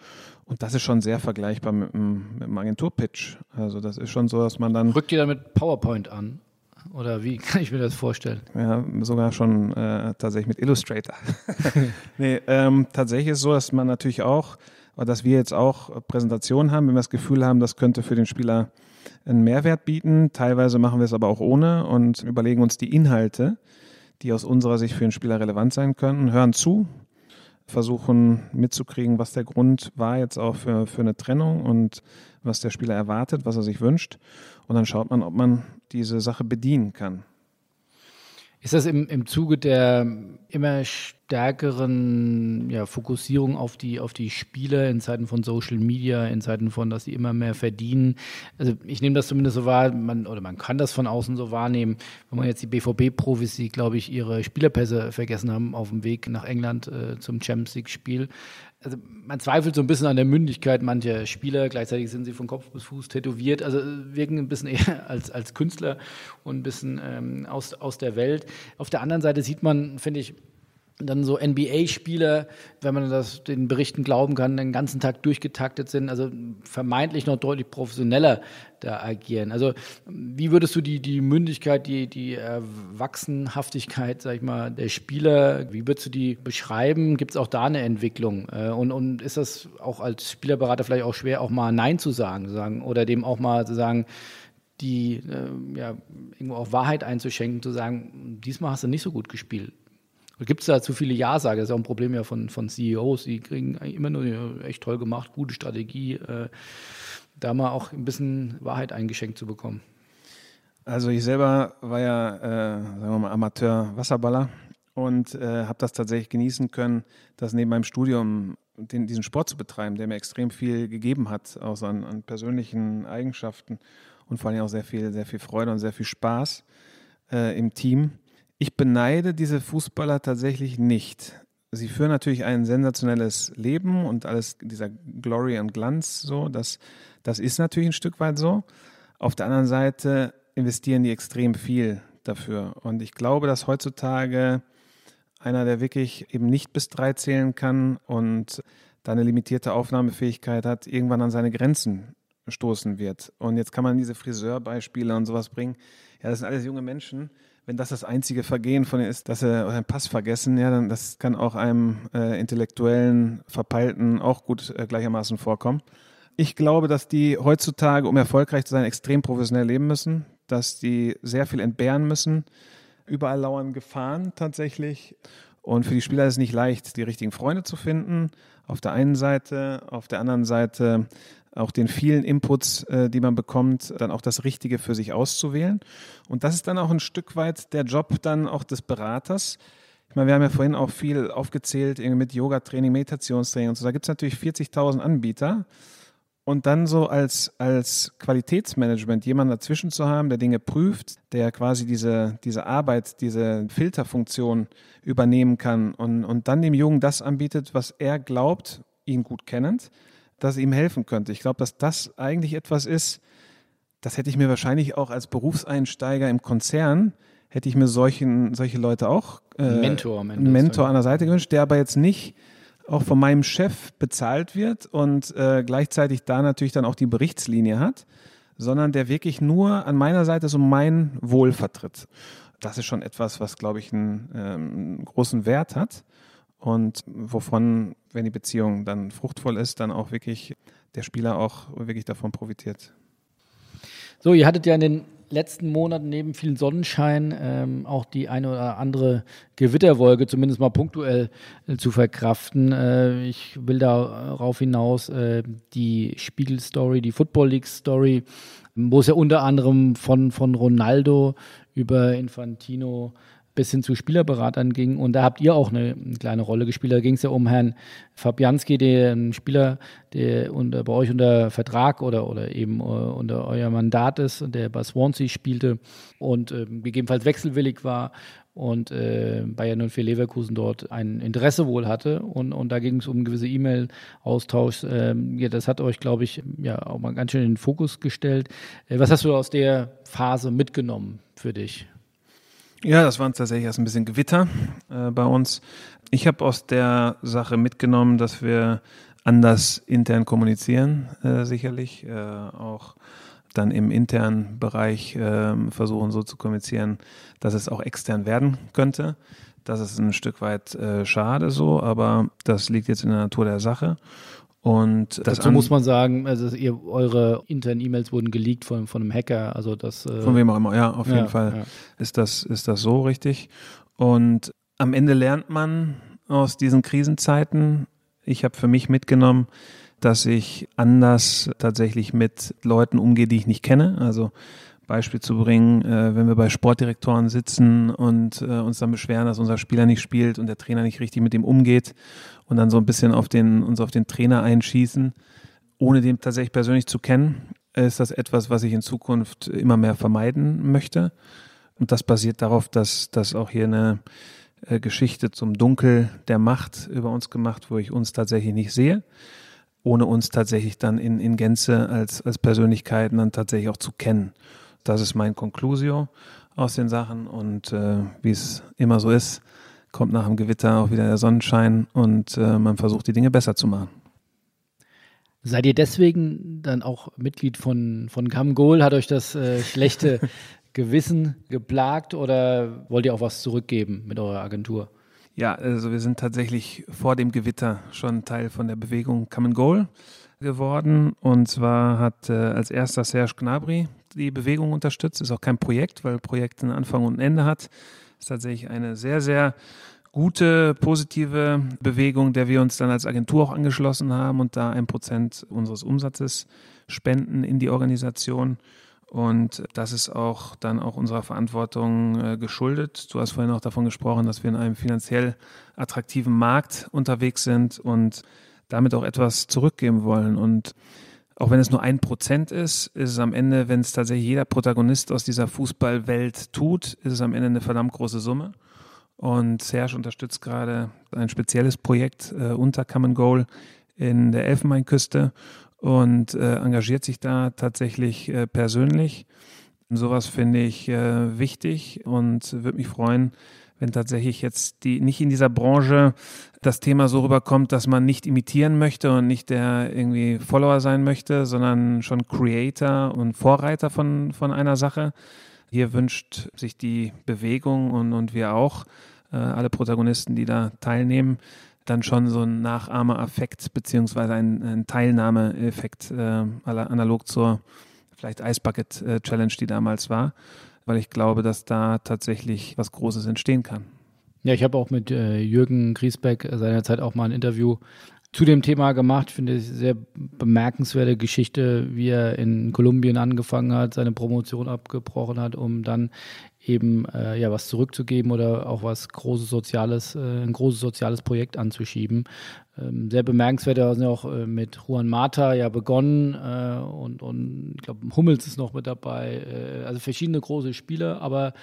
Und das ist schon sehr vergleichbar mit einem, mit einem Agenturpitch. Also das ist schon so, dass man dann... Rückt ihr damit PowerPoint an? Oder wie kann ich mir das vorstellen? Ja, sogar schon äh, tatsächlich mit Illustrator. nee, ähm, tatsächlich ist es so, dass man natürlich auch, dass wir jetzt auch Präsentationen haben, wenn wir das Gefühl haben, das könnte für den Spieler einen Mehrwert bieten. Teilweise machen wir es aber auch ohne und überlegen uns die Inhalte, die aus unserer Sicht für den Spieler relevant sein könnten, hören zu, versuchen mitzukriegen, was der Grund war jetzt auch für, für eine Trennung und was der Spieler erwartet, was er sich wünscht. Und dann schaut man, ob man diese Sache bedienen kann. Ist das im, im Zuge der immer stärkeren ja, Fokussierung auf die, auf die Spieler in Zeiten von Social Media, in Zeiten von, dass sie immer mehr verdienen? Also ich nehme das zumindest so wahr, man, oder man kann das von außen so wahrnehmen, wenn man jetzt die BVB-Profis, die, glaube ich, ihre Spielerpässe vergessen haben auf dem Weg nach England äh, zum Champions League-Spiel, also man zweifelt so ein bisschen an der Mündigkeit mancher Spieler. Gleichzeitig sind sie von Kopf bis Fuß tätowiert, also wirken ein bisschen eher als, als Künstler und ein bisschen ähm, aus, aus der Welt. Auf der anderen Seite sieht man, finde ich, dann so NBA-Spieler, wenn man das den Berichten glauben kann, den ganzen Tag durchgetaktet sind, also vermeintlich noch deutlich professioneller da agieren. Also wie würdest du die, die Mündigkeit, die, die Erwachsenhaftigkeit, sag ich mal, der Spieler, wie würdest du die beschreiben? Gibt es auch da eine Entwicklung? Äh, und, und ist das auch als Spielerberater vielleicht auch schwer, auch mal Nein zu sagen, zu sagen oder dem auch mal zu sagen, die äh, ja, irgendwo auch Wahrheit einzuschenken, zu sagen, diesmal hast du nicht so gut gespielt Gibt es da zu viele Ja-Sager? Das ist auch ein Problem ja von, von CEOs. Die kriegen immer nur echt toll gemacht, gute Strategie, äh, da mal auch ein bisschen Wahrheit eingeschenkt zu bekommen. Also ich selber war ja, äh, sagen wir mal, Amateur-Wasserballer und äh, habe das tatsächlich genießen können, das neben meinem Studium den, diesen Sport zu betreiben, der mir extrem viel gegeben hat, auch an, an persönlichen Eigenschaften und vor allem auch sehr viel, sehr viel Freude und sehr viel Spaß äh, im Team. Ich beneide diese Fußballer tatsächlich nicht. Sie führen natürlich ein sensationelles Leben und alles dieser Glory und Glanz so, das, das ist natürlich ein Stück weit so. Auf der anderen Seite investieren die extrem viel dafür. Und ich glaube, dass heutzutage einer, der wirklich eben nicht bis drei zählen kann und da eine limitierte Aufnahmefähigkeit hat, irgendwann an seine Grenzen stoßen wird. Und jetzt kann man diese Friseurbeispiele und sowas bringen. Ja, das sind alles junge Menschen, wenn das das einzige Vergehen von ihnen ist, dass sie einen Pass vergessen, ja, dann das kann auch einem äh, intellektuellen Verpeilten auch gut äh, gleichermaßen vorkommen. Ich glaube, dass die heutzutage, um erfolgreich zu sein, extrem professionell leben müssen, dass die sehr viel entbehren müssen. Überall lauern Gefahren tatsächlich. Und für die Spieler ist es nicht leicht, die richtigen Freunde zu finden. Auf der einen Seite, auf der anderen Seite auch den vielen Inputs, äh, die man bekommt, dann auch das Richtige für sich auszuwählen. Und das ist dann auch ein Stück weit der Job dann auch des Beraters. Ich meine, wir haben ja vorhin auch viel aufgezählt mit Yoga-Training, Meditationstraining und so. Da gibt es natürlich 40.000 Anbieter. Und dann so als, als Qualitätsmanagement jemanden dazwischen zu haben, der Dinge prüft, der quasi diese, diese Arbeit, diese Filterfunktion übernehmen kann und, und dann dem Jungen das anbietet, was er glaubt, ihn gut kennend, das ihm helfen könnte. Ich glaube, dass das eigentlich etwas ist, das hätte ich mir wahrscheinlich auch als Berufseinsteiger im Konzern, hätte ich mir solchen, solche Leute auch äh, Mentor, einen Mentor an der Seite gewünscht, der aber jetzt nicht auch von meinem Chef bezahlt wird und äh, gleichzeitig da natürlich dann auch die Berichtslinie hat, sondern der wirklich nur an meiner Seite so mein Wohl vertritt. Das ist schon etwas, was, glaube ich, einen ähm, großen Wert hat und wovon, wenn die Beziehung dann fruchtvoll ist, dann auch wirklich der Spieler auch wirklich davon profitiert. So, ihr hattet ja in den letzten Monaten neben vielen Sonnenschein ähm, auch die eine oder andere Gewitterwolke zumindest mal punktuell äh, zu verkraften. Äh, ich will darauf hinaus äh, die Spiegel-Story, die Football League-Story, wo es ja unter anderem von, von Ronaldo über Infantino bis hin zu Spielerberatern ging. Und da habt ihr auch eine, eine kleine Rolle gespielt. Da ging es ja um Herrn Fabianski, der ein Spieler, der unter, bei euch unter Vertrag oder, oder eben äh, unter euer Mandat ist, der bei Swansea spielte und äh, gegebenenfalls wechselwillig war und äh, Bayern 04 Leverkusen dort ein Interesse wohl hatte. Und, und da ging es um einen gewissen E-Mail-Austausch. Ähm, ja, das hat euch, glaube ich, ja auch mal ganz schön in den Fokus gestellt. Äh, was hast du aus der Phase mitgenommen für dich? Ja, das waren tatsächlich erst ein bisschen Gewitter äh, bei uns. Ich habe aus der Sache mitgenommen, dass wir anders intern kommunizieren, äh, sicherlich. Äh, auch dann im internen Bereich äh, versuchen so zu kommunizieren, dass es auch extern werden könnte. Das ist ein Stück weit äh, schade so, aber das liegt jetzt in der Natur der Sache. Und dazu muss man sagen, also ihr, eure internen E-Mails wurden geleakt von, von einem Hacker, also das. Äh von wem auch immer, ja, auf jeden Fall ja. ist das ist das so richtig. Und am Ende lernt man aus diesen Krisenzeiten. Ich habe für mich mitgenommen, dass ich anders tatsächlich mit Leuten umgehe, die ich nicht kenne. Also Beispiel zu bringen, äh, wenn wir bei Sportdirektoren sitzen und äh, uns dann beschweren, dass unser Spieler nicht spielt und der Trainer nicht richtig mit ihm umgeht und dann so ein bisschen auf den, uns auf den Trainer einschießen, ohne den tatsächlich persönlich zu kennen, ist das etwas, was ich in Zukunft immer mehr vermeiden möchte. Und das basiert darauf, dass, dass auch hier eine äh, Geschichte zum Dunkel der Macht über uns gemacht, wo ich uns tatsächlich nicht sehe, ohne uns tatsächlich dann in, in Gänze als, als Persönlichkeiten dann tatsächlich auch zu kennen. Das ist mein Conclusio aus den Sachen und äh, wie es immer so ist, kommt nach dem Gewitter auch wieder der Sonnenschein und äh, man versucht die Dinge besser zu machen. Seid ihr deswegen dann auch Mitglied von, von Camgol? Hat euch das äh, schlechte Gewissen geplagt oder wollt ihr auch was zurückgeben mit eurer Agentur? Ja, also wir sind tatsächlich vor dem Gewitter schon Teil von der Bewegung Come and Goal geworden. Und zwar hat äh, als erster Serge Gnabry die Bewegung unterstützt. Ist auch kein Projekt, weil Projekt einen Anfang und ein Ende hat ist tatsächlich eine sehr, sehr gute, positive Bewegung, der wir uns dann als Agentur auch angeschlossen haben und da ein Prozent unseres Umsatzes spenden in die Organisation. Und das ist auch dann auch unserer Verantwortung äh, geschuldet. Du hast vorhin auch davon gesprochen, dass wir in einem finanziell attraktiven Markt unterwegs sind und damit auch etwas zurückgeben wollen. Und auch wenn es nur ein Prozent ist, ist es am Ende, wenn es tatsächlich jeder Protagonist aus dieser Fußballwelt tut, ist es am Ende eine verdammt große Summe. Und Serge unterstützt gerade ein spezielles Projekt äh, unter Common Goal in der Elfenbeinküste und äh, engagiert sich da tatsächlich äh, persönlich. Sowas finde ich äh, wichtig und würde mich freuen, wenn tatsächlich jetzt die nicht in dieser Branche das Thema so rüberkommt, dass man nicht imitieren möchte und nicht der irgendwie Follower sein möchte, sondern schon Creator und Vorreiter von, von einer Sache. Hier wünscht sich die Bewegung und, und wir auch, äh, alle Protagonisten, die da teilnehmen, dann schon so ein Nachahmereffekt beziehungsweise ein, ein Teilnahmeeffekt äh, analog zur vielleicht Ice Bucket äh, Challenge, die damals war weil ich glaube, dass da tatsächlich was Großes entstehen kann. Ja, ich habe auch mit äh, Jürgen Griesbeck seinerzeit auch mal ein Interview zu dem Thema gemacht. Ich finde es sehr bemerkenswerte Geschichte, wie er in Kolumbien angefangen hat, seine Promotion abgebrochen hat, um dann eben äh, ja was zurückzugeben oder auch was großes soziales, äh, ein großes soziales Projekt anzuschieben. Ähm, sehr bemerkenswert, da sind ja auch äh, mit Juan Mata ja begonnen äh, und, und ich glaube Hummels ist noch mit dabei, äh, also verschiedene große Spieler, aber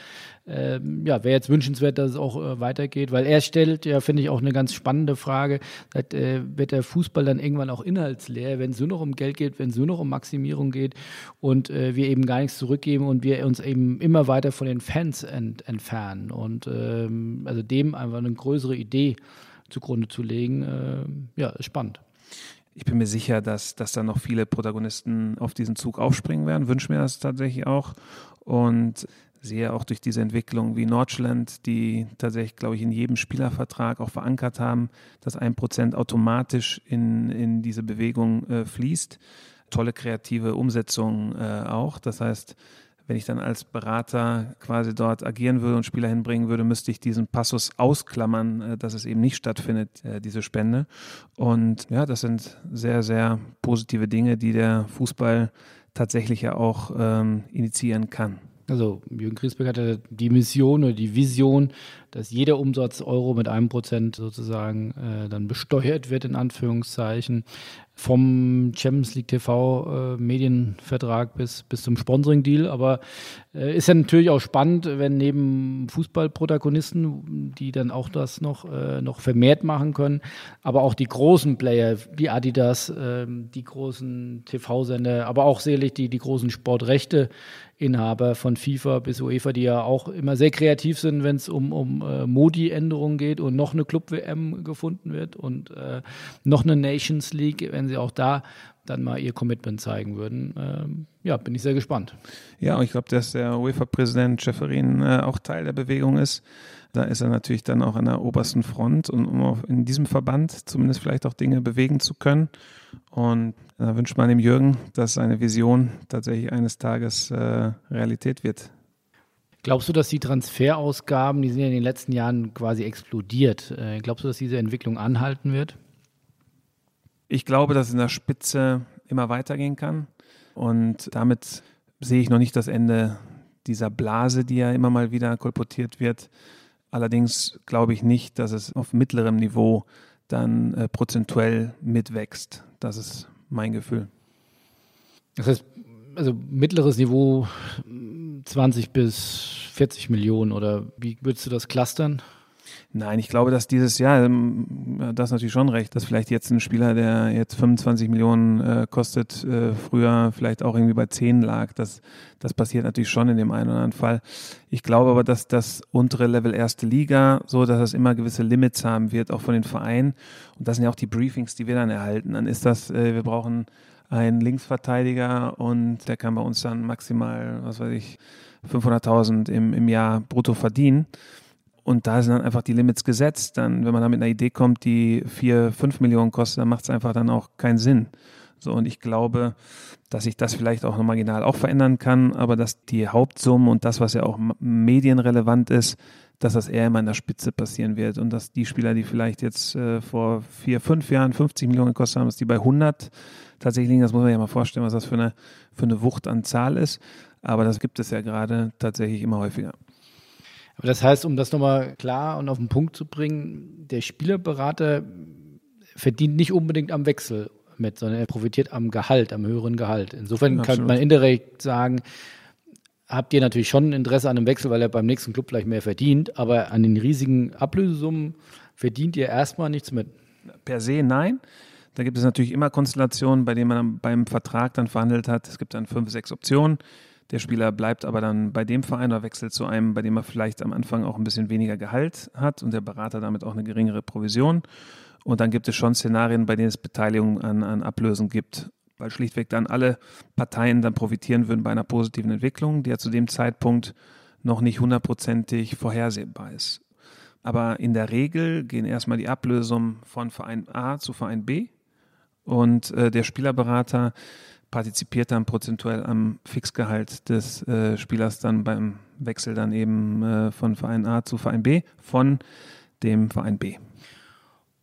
ähm, ja, wäre jetzt wünschenswert, dass es auch weitergeht, weil er stellt ja, finde ich, auch eine ganz spannende Frage, sagt, wird der Fußball dann irgendwann auch inhaltsleer, wenn es nur noch um Geld geht, wenn es nur noch um Maximierung geht und wir eben gar nichts zurückgeben und wir uns eben immer weiter von den Fans ent, entfernen und ähm, also dem einfach eine größere Idee zugrunde zu legen, äh, ja, ist spannend. Ich bin mir sicher, dass, dass da noch viele Protagonisten auf diesen Zug aufspringen werden, wünsche mir das tatsächlich auch und sehe auch durch diese Entwicklung wie Nordschland, die tatsächlich, glaube ich, in jedem Spielervertrag auch verankert haben, dass ein Prozent automatisch in, in diese Bewegung äh, fließt. Tolle kreative Umsetzung äh, auch. Das heißt, wenn ich dann als Berater quasi dort agieren würde und Spieler hinbringen würde, müsste ich diesen Passus ausklammern, äh, dass es eben nicht stattfindet, äh, diese Spende. Und ja, das sind sehr, sehr positive Dinge, die der Fußball tatsächlich ja auch ähm, initiieren kann. Also Jürgen Griesbeck hatte die Mission oder die Vision, dass jeder Umsatz Euro mit einem Prozent sozusagen äh, dann besteuert wird, in Anführungszeichen, vom Champions League TV äh, Medienvertrag bis, bis zum Sponsoring-Deal. Aber äh, ist ja natürlich auch spannend, wenn neben Fußballprotagonisten, die dann auch das noch, äh, noch vermehrt machen können, aber auch die großen Player wie Adidas, ähm, die großen TV-Sender, aber auch sicherlich die, die großen Sportrechte Inhaber von FIFA bis UEFA, die ja auch immer sehr kreativ sind, wenn es um, um äh, Modi-Änderungen geht und noch eine Club-WM gefunden wird und äh, noch eine Nations League, wenn sie auch da dann mal ihr Commitment zeigen würden. Ähm, ja, bin ich sehr gespannt. Ja, und ich glaube, dass der UEFA-Präsident Schäferin äh, auch Teil der Bewegung ist. Da ist er natürlich dann auch an der obersten Front, und, um in diesem Verband zumindest vielleicht auch Dinge bewegen zu können. Und da wünscht man dem Jürgen, dass seine Vision tatsächlich eines Tages äh, Realität wird. Glaubst du, dass die Transferausgaben, die sind ja in den letzten Jahren quasi explodiert, äh, glaubst du, dass diese Entwicklung anhalten wird? Ich glaube, dass es in der Spitze immer weitergehen kann. Und damit sehe ich noch nicht das Ende dieser Blase, die ja immer mal wieder kolportiert wird. Allerdings glaube ich nicht, dass es auf mittlerem Niveau dann äh, prozentuell mitwächst. Das ist mein Gefühl. Das heißt, also mittleres Niveau 20 bis 40 Millionen oder wie würdest du das clustern? Nein, ich glaube, dass dieses Jahr, ähm, das natürlich schon recht, dass vielleicht jetzt ein Spieler, der jetzt 25 Millionen äh, kostet, äh, früher vielleicht auch irgendwie bei 10 lag. Das, das passiert natürlich schon in dem einen oder anderen Fall. Ich glaube aber, dass das untere Level erste Liga, so dass es immer gewisse Limits haben wird, auch von den Vereinen. Und das sind ja auch die Briefings, die wir dann erhalten. Dann ist das, äh, wir brauchen einen Linksverteidiger und der kann bei uns dann maximal, was weiß ich, 500.000 im, im Jahr brutto verdienen. Und da sind dann einfach die Limits gesetzt. Dann, wenn man da mit einer Idee kommt, die vier, fünf Millionen kostet, dann macht es einfach dann auch keinen Sinn. So, und ich glaube, dass sich das vielleicht auch noch marginal auch verändern kann, aber dass die Hauptsumme und das, was ja auch medienrelevant ist, dass das eher immer in der Spitze passieren wird und dass die Spieler, die vielleicht jetzt äh, vor vier, fünf Jahren 50 Millionen gekostet haben, dass die bei 100 tatsächlich liegen. Das muss man ja mal vorstellen, was das für eine, für eine Wucht an Zahl ist. Aber das gibt es ja gerade tatsächlich immer häufiger. Aber das heißt, um das nochmal klar und auf den Punkt zu bringen, der Spielerberater verdient nicht unbedingt am Wechsel mit, sondern er profitiert am Gehalt, am höheren Gehalt. Insofern Absolut. kann man indirekt sagen, habt ihr natürlich schon ein Interesse an einem Wechsel, weil er beim nächsten Club vielleicht mehr verdient, aber an den riesigen Ablösesummen verdient ihr erstmal nichts mit. Per se nein. Da gibt es natürlich immer Konstellationen, bei denen man beim Vertrag dann verhandelt hat. Es gibt dann fünf, sechs Optionen. Der Spieler bleibt aber dann bei dem Verein oder wechselt zu einem, bei dem er vielleicht am Anfang auch ein bisschen weniger Gehalt hat und der Berater damit auch eine geringere Provision. Und dann gibt es schon Szenarien, bei denen es Beteiligung an, an Ablösen gibt, weil schlichtweg dann alle Parteien dann profitieren würden bei einer positiven Entwicklung, die ja zu dem Zeitpunkt noch nicht hundertprozentig vorhersehbar ist. Aber in der Regel gehen erstmal die Ablösungen von Verein A zu Verein B und äh, der Spielerberater partizipiert dann prozentuell am Fixgehalt des äh, Spielers dann beim Wechsel dann eben äh, von Verein A zu Verein B von dem Verein B.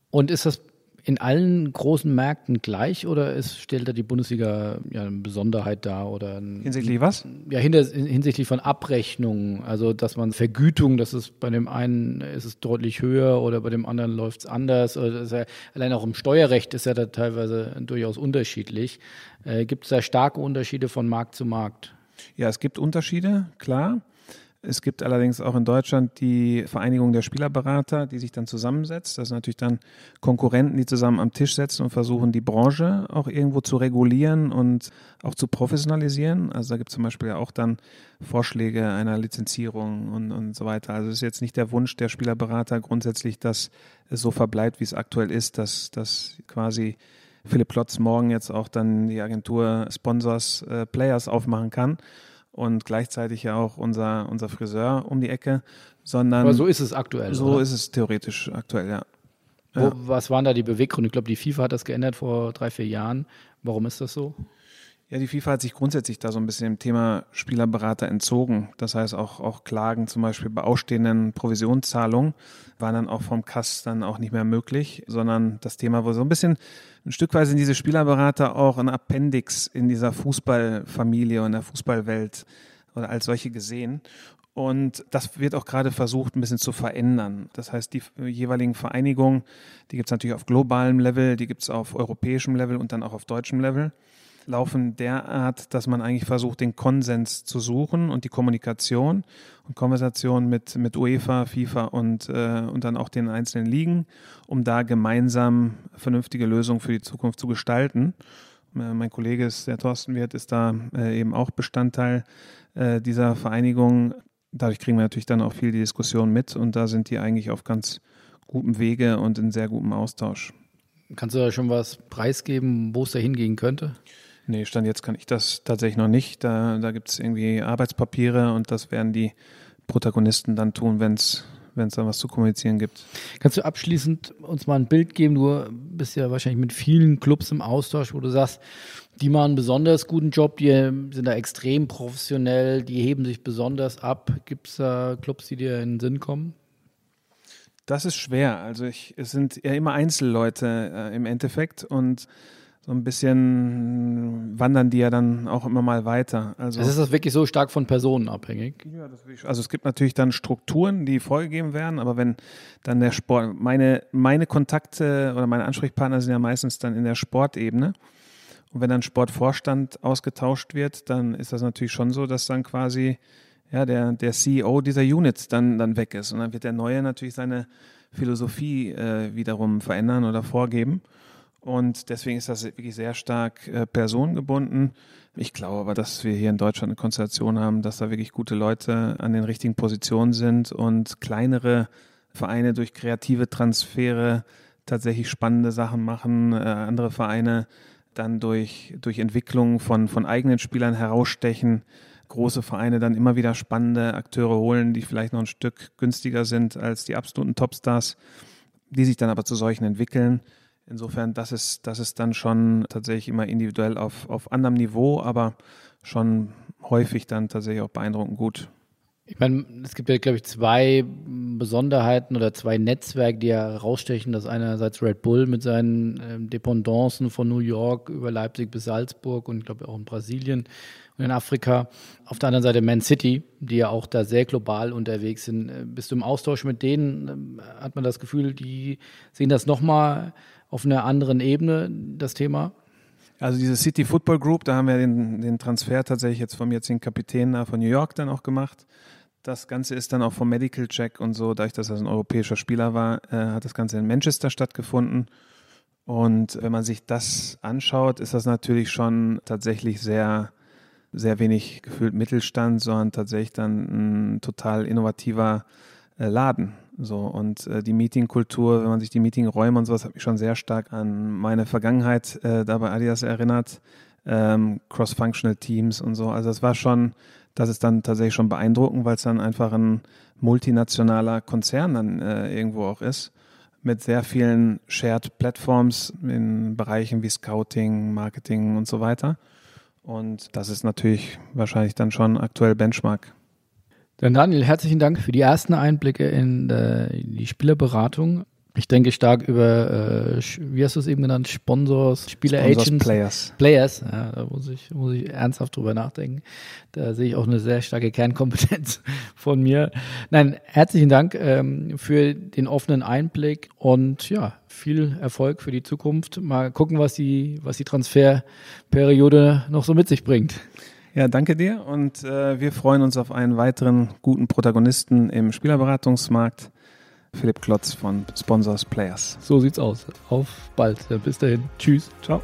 Und ist das in allen großen Märkten gleich oder ist, stellt da die Bundesliga ja eine Besonderheit dar? Oder ein, hinsichtlich was? Ja, hinsichtlich von Abrechnungen. Also, dass man Vergütung, dass es bei dem einen ist es deutlich höher oder bei dem anderen läuft es anders. Oder ja, allein auch im Steuerrecht ist ja da teilweise durchaus unterschiedlich. Äh, gibt es da starke Unterschiede von Markt zu Markt? Ja, es gibt Unterschiede, klar. Es gibt allerdings auch in Deutschland die Vereinigung der Spielerberater, die sich dann zusammensetzt. Das sind natürlich dann Konkurrenten, die zusammen am Tisch setzen und versuchen, die Branche auch irgendwo zu regulieren und auch zu professionalisieren. Also da gibt es zum Beispiel ja auch dann Vorschläge einer Lizenzierung und, und so weiter. Also es ist jetzt nicht der Wunsch der Spielerberater grundsätzlich, dass es so verbleibt, wie es aktuell ist, dass, dass quasi Philipp Klotz morgen jetzt auch dann die Agentur Sponsors äh, Players aufmachen kann und gleichzeitig ja auch unser, unser Friseur um die Ecke, sondern. Aber so ist es aktuell. So oder? ist es theoretisch aktuell, ja. Wo, ja. Was waren da die Beweggründe? Ich glaube, die FIFA hat das geändert vor drei, vier Jahren. Warum ist das so? Ja, die FIFA hat sich grundsätzlich da so ein bisschen dem Thema Spielerberater entzogen. Das heißt auch, auch Klagen zum Beispiel bei ausstehenden Provisionszahlungen waren dann auch vom Kass dann auch nicht mehr möglich, sondern das Thema wurde so ein bisschen ein Stückweise in diese Spielerberater auch ein Appendix in dieser Fußballfamilie und der Fußballwelt oder als solche gesehen. Und das wird auch gerade versucht, ein bisschen zu verändern. Das heißt, die jeweiligen Vereinigungen, die gibt es natürlich auf globalem Level, die gibt es auf europäischem Level und dann auch auf deutschem Level laufen derart, dass man eigentlich versucht, den Konsens zu suchen und die Kommunikation und Konversation mit, mit UEFA, FIFA und, äh, und dann auch den einzelnen Ligen, um da gemeinsam vernünftige Lösungen für die Zukunft zu gestalten. Äh, mein Kollege ist, der Thorsten Wirt, ist da äh, eben auch Bestandteil äh, dieser Vereinigung. Dadurch kriegen wir natürlich dann auch viel die Diskussion mit und da sind die eigentlich auf ganz gutem Wege und in sehr gutem Austausch. Kannst du da schon was preisgeben, wo es da hingehen könnte? Nee, Stand jetzt kann ich das tatsächlich noch nicht. Da, da gibt es irgendwie Arbeitspapiere und das werden die Protagonisten dann tun, wenn es wenn es da was zu kommunizieren gibt. Kannst du abschließend uns mal ein Bild geben? Du bist ja wahrscheinlich mit vielen Clubs im Austausch, wo du sagst, die machen einen besonders guten Job, die sind da extrem professionell, die heben sich besonders ab. Gibt es da Clubs, die dir in den Sinn kommen? Das ist schwer. Also ich, es sind ja immer Einzelleute äh, im Endeffekt und so ein bisschen wandern die ja dann auch immer mal weiter. Also, ist das wirklich so stark von Personen abhängig? Ja, das ich, also es gibt natürlich dann Strukturen, die vorgegeben werden, aber wenn dann der Sport, meine, meine Kontakte oder meine Ansprechpartner sind ja meistens dann in der Sportebene. Und wenn dann Sportvorstand ausgetauscht wird, dann ist das natürlich schon so, dass dann quasi ja, der, der CEO dieser Units dann, dann weg ist. Und dann wird der Neue natürlich seine Philosophie äh, wiederum verändern oder vorgeben. Und deswegen ist das wirklich sehr stark äh, personengebunden. Ich glaube aber, dass wir hier in Deutschland eine Konstellation haben, dass da wirklich gute Leute an den richtigen Positionen sind und kleinere Vereine durch kreative Transfere tatsächlich spannende Sachen machen, äh, andere Vereine dann durch, durch Entwicklung von, von eigenen Spielern herausstechen, große Vereine dann immer wieder spannende Akteure holen, die vielleicht noch ein Stück günstiger sind als die absoluten Topstars, die sich dann aber zu solchen entwickeln. Insofern, das ist, das ist dann schon tatsächlich immer individuell auf, auf anderem Niveau, aber schon häufig dann tatsächlich auch beeindruckend gut. Ich meine, es gibt ja, glaube ich, zwei Besonderheiten oder zwei Netzwerke, die ja rausstechen. Das einerseits Red Bull mit seinen ähm, Dependancen von New York über Leipzig bis Salzburg und ich glaube auch in Brasilien und in Afrika. Auf der anderen Seite Man City, die ja auch da sehr global unterwegs sind. Äh, bist du im Austausch mit denen? Ähm, hat man das Gefühl, die sehen das nochmal auf einer anderen Ebene, das Thema? Also diese City Football Group, da haben wir den, den Transfer tatsächlich jetzt vom jetzigen Kapitän von New York dann auch gemacht. Das Ganze ist dann auch vom Medical Check und so, dadurch, dass er ein europäischer Spieler war, äh, hat das Ganze in Manchester stattgefunden. Und wenn man sich das anschaut, ist das natürlich schon tatsächlich sehr, sehr wenig gefühlt Mittelstand, sondern tatsächlich dann ein total innovativer äh, Laden. So, und äh, die Meetingkultur, wenn man sich die Meetingräume und sowas, hat mich schon sehr stark an meine Vergangenheit äh, da Adidas erinnert. Ähm, Cross-Functional Teams und so. Also das war schon, das ist dann tatsächlich schon beeindruckend, weil es dann einfach ein multinationaler Konzern dann äh, irgendwo auch ist. Mit sehr vielen Shared Platforms in Bereichen wie Scouting, Marketing und so weiter. Und das ist natürlich wahrscheinlich dann schon aktuell Benchmark. Dann Daniel, herzlichen Dank für die ersten Einblicke in äh, die Spielerberatung. Ich denke stark über, äh, wie hast du es eben genannt, Sponsors, Spieler Agents. Players. Players, ja, da muss ich, muss ich ernsthaft drüber nachdenken. Da sehe ich auch eine sehr starke Kernkompetenz von mir. Nein, herzlichen Dank ähm, für den offenen Einblick und ja, viel Erfolg für die Zukunft. Mal gucken, was die, was die Transferperiode noch so mit sich bringt. Ja, danke dir und äh, wir freuen uns auf einen weiteren guten Protagonisten im Spielerberatungsmarkt. Philipp Klotz von Sponsors Players. So sieht's aus. Auf bald. Bis dahin. Tschüss. Ciao.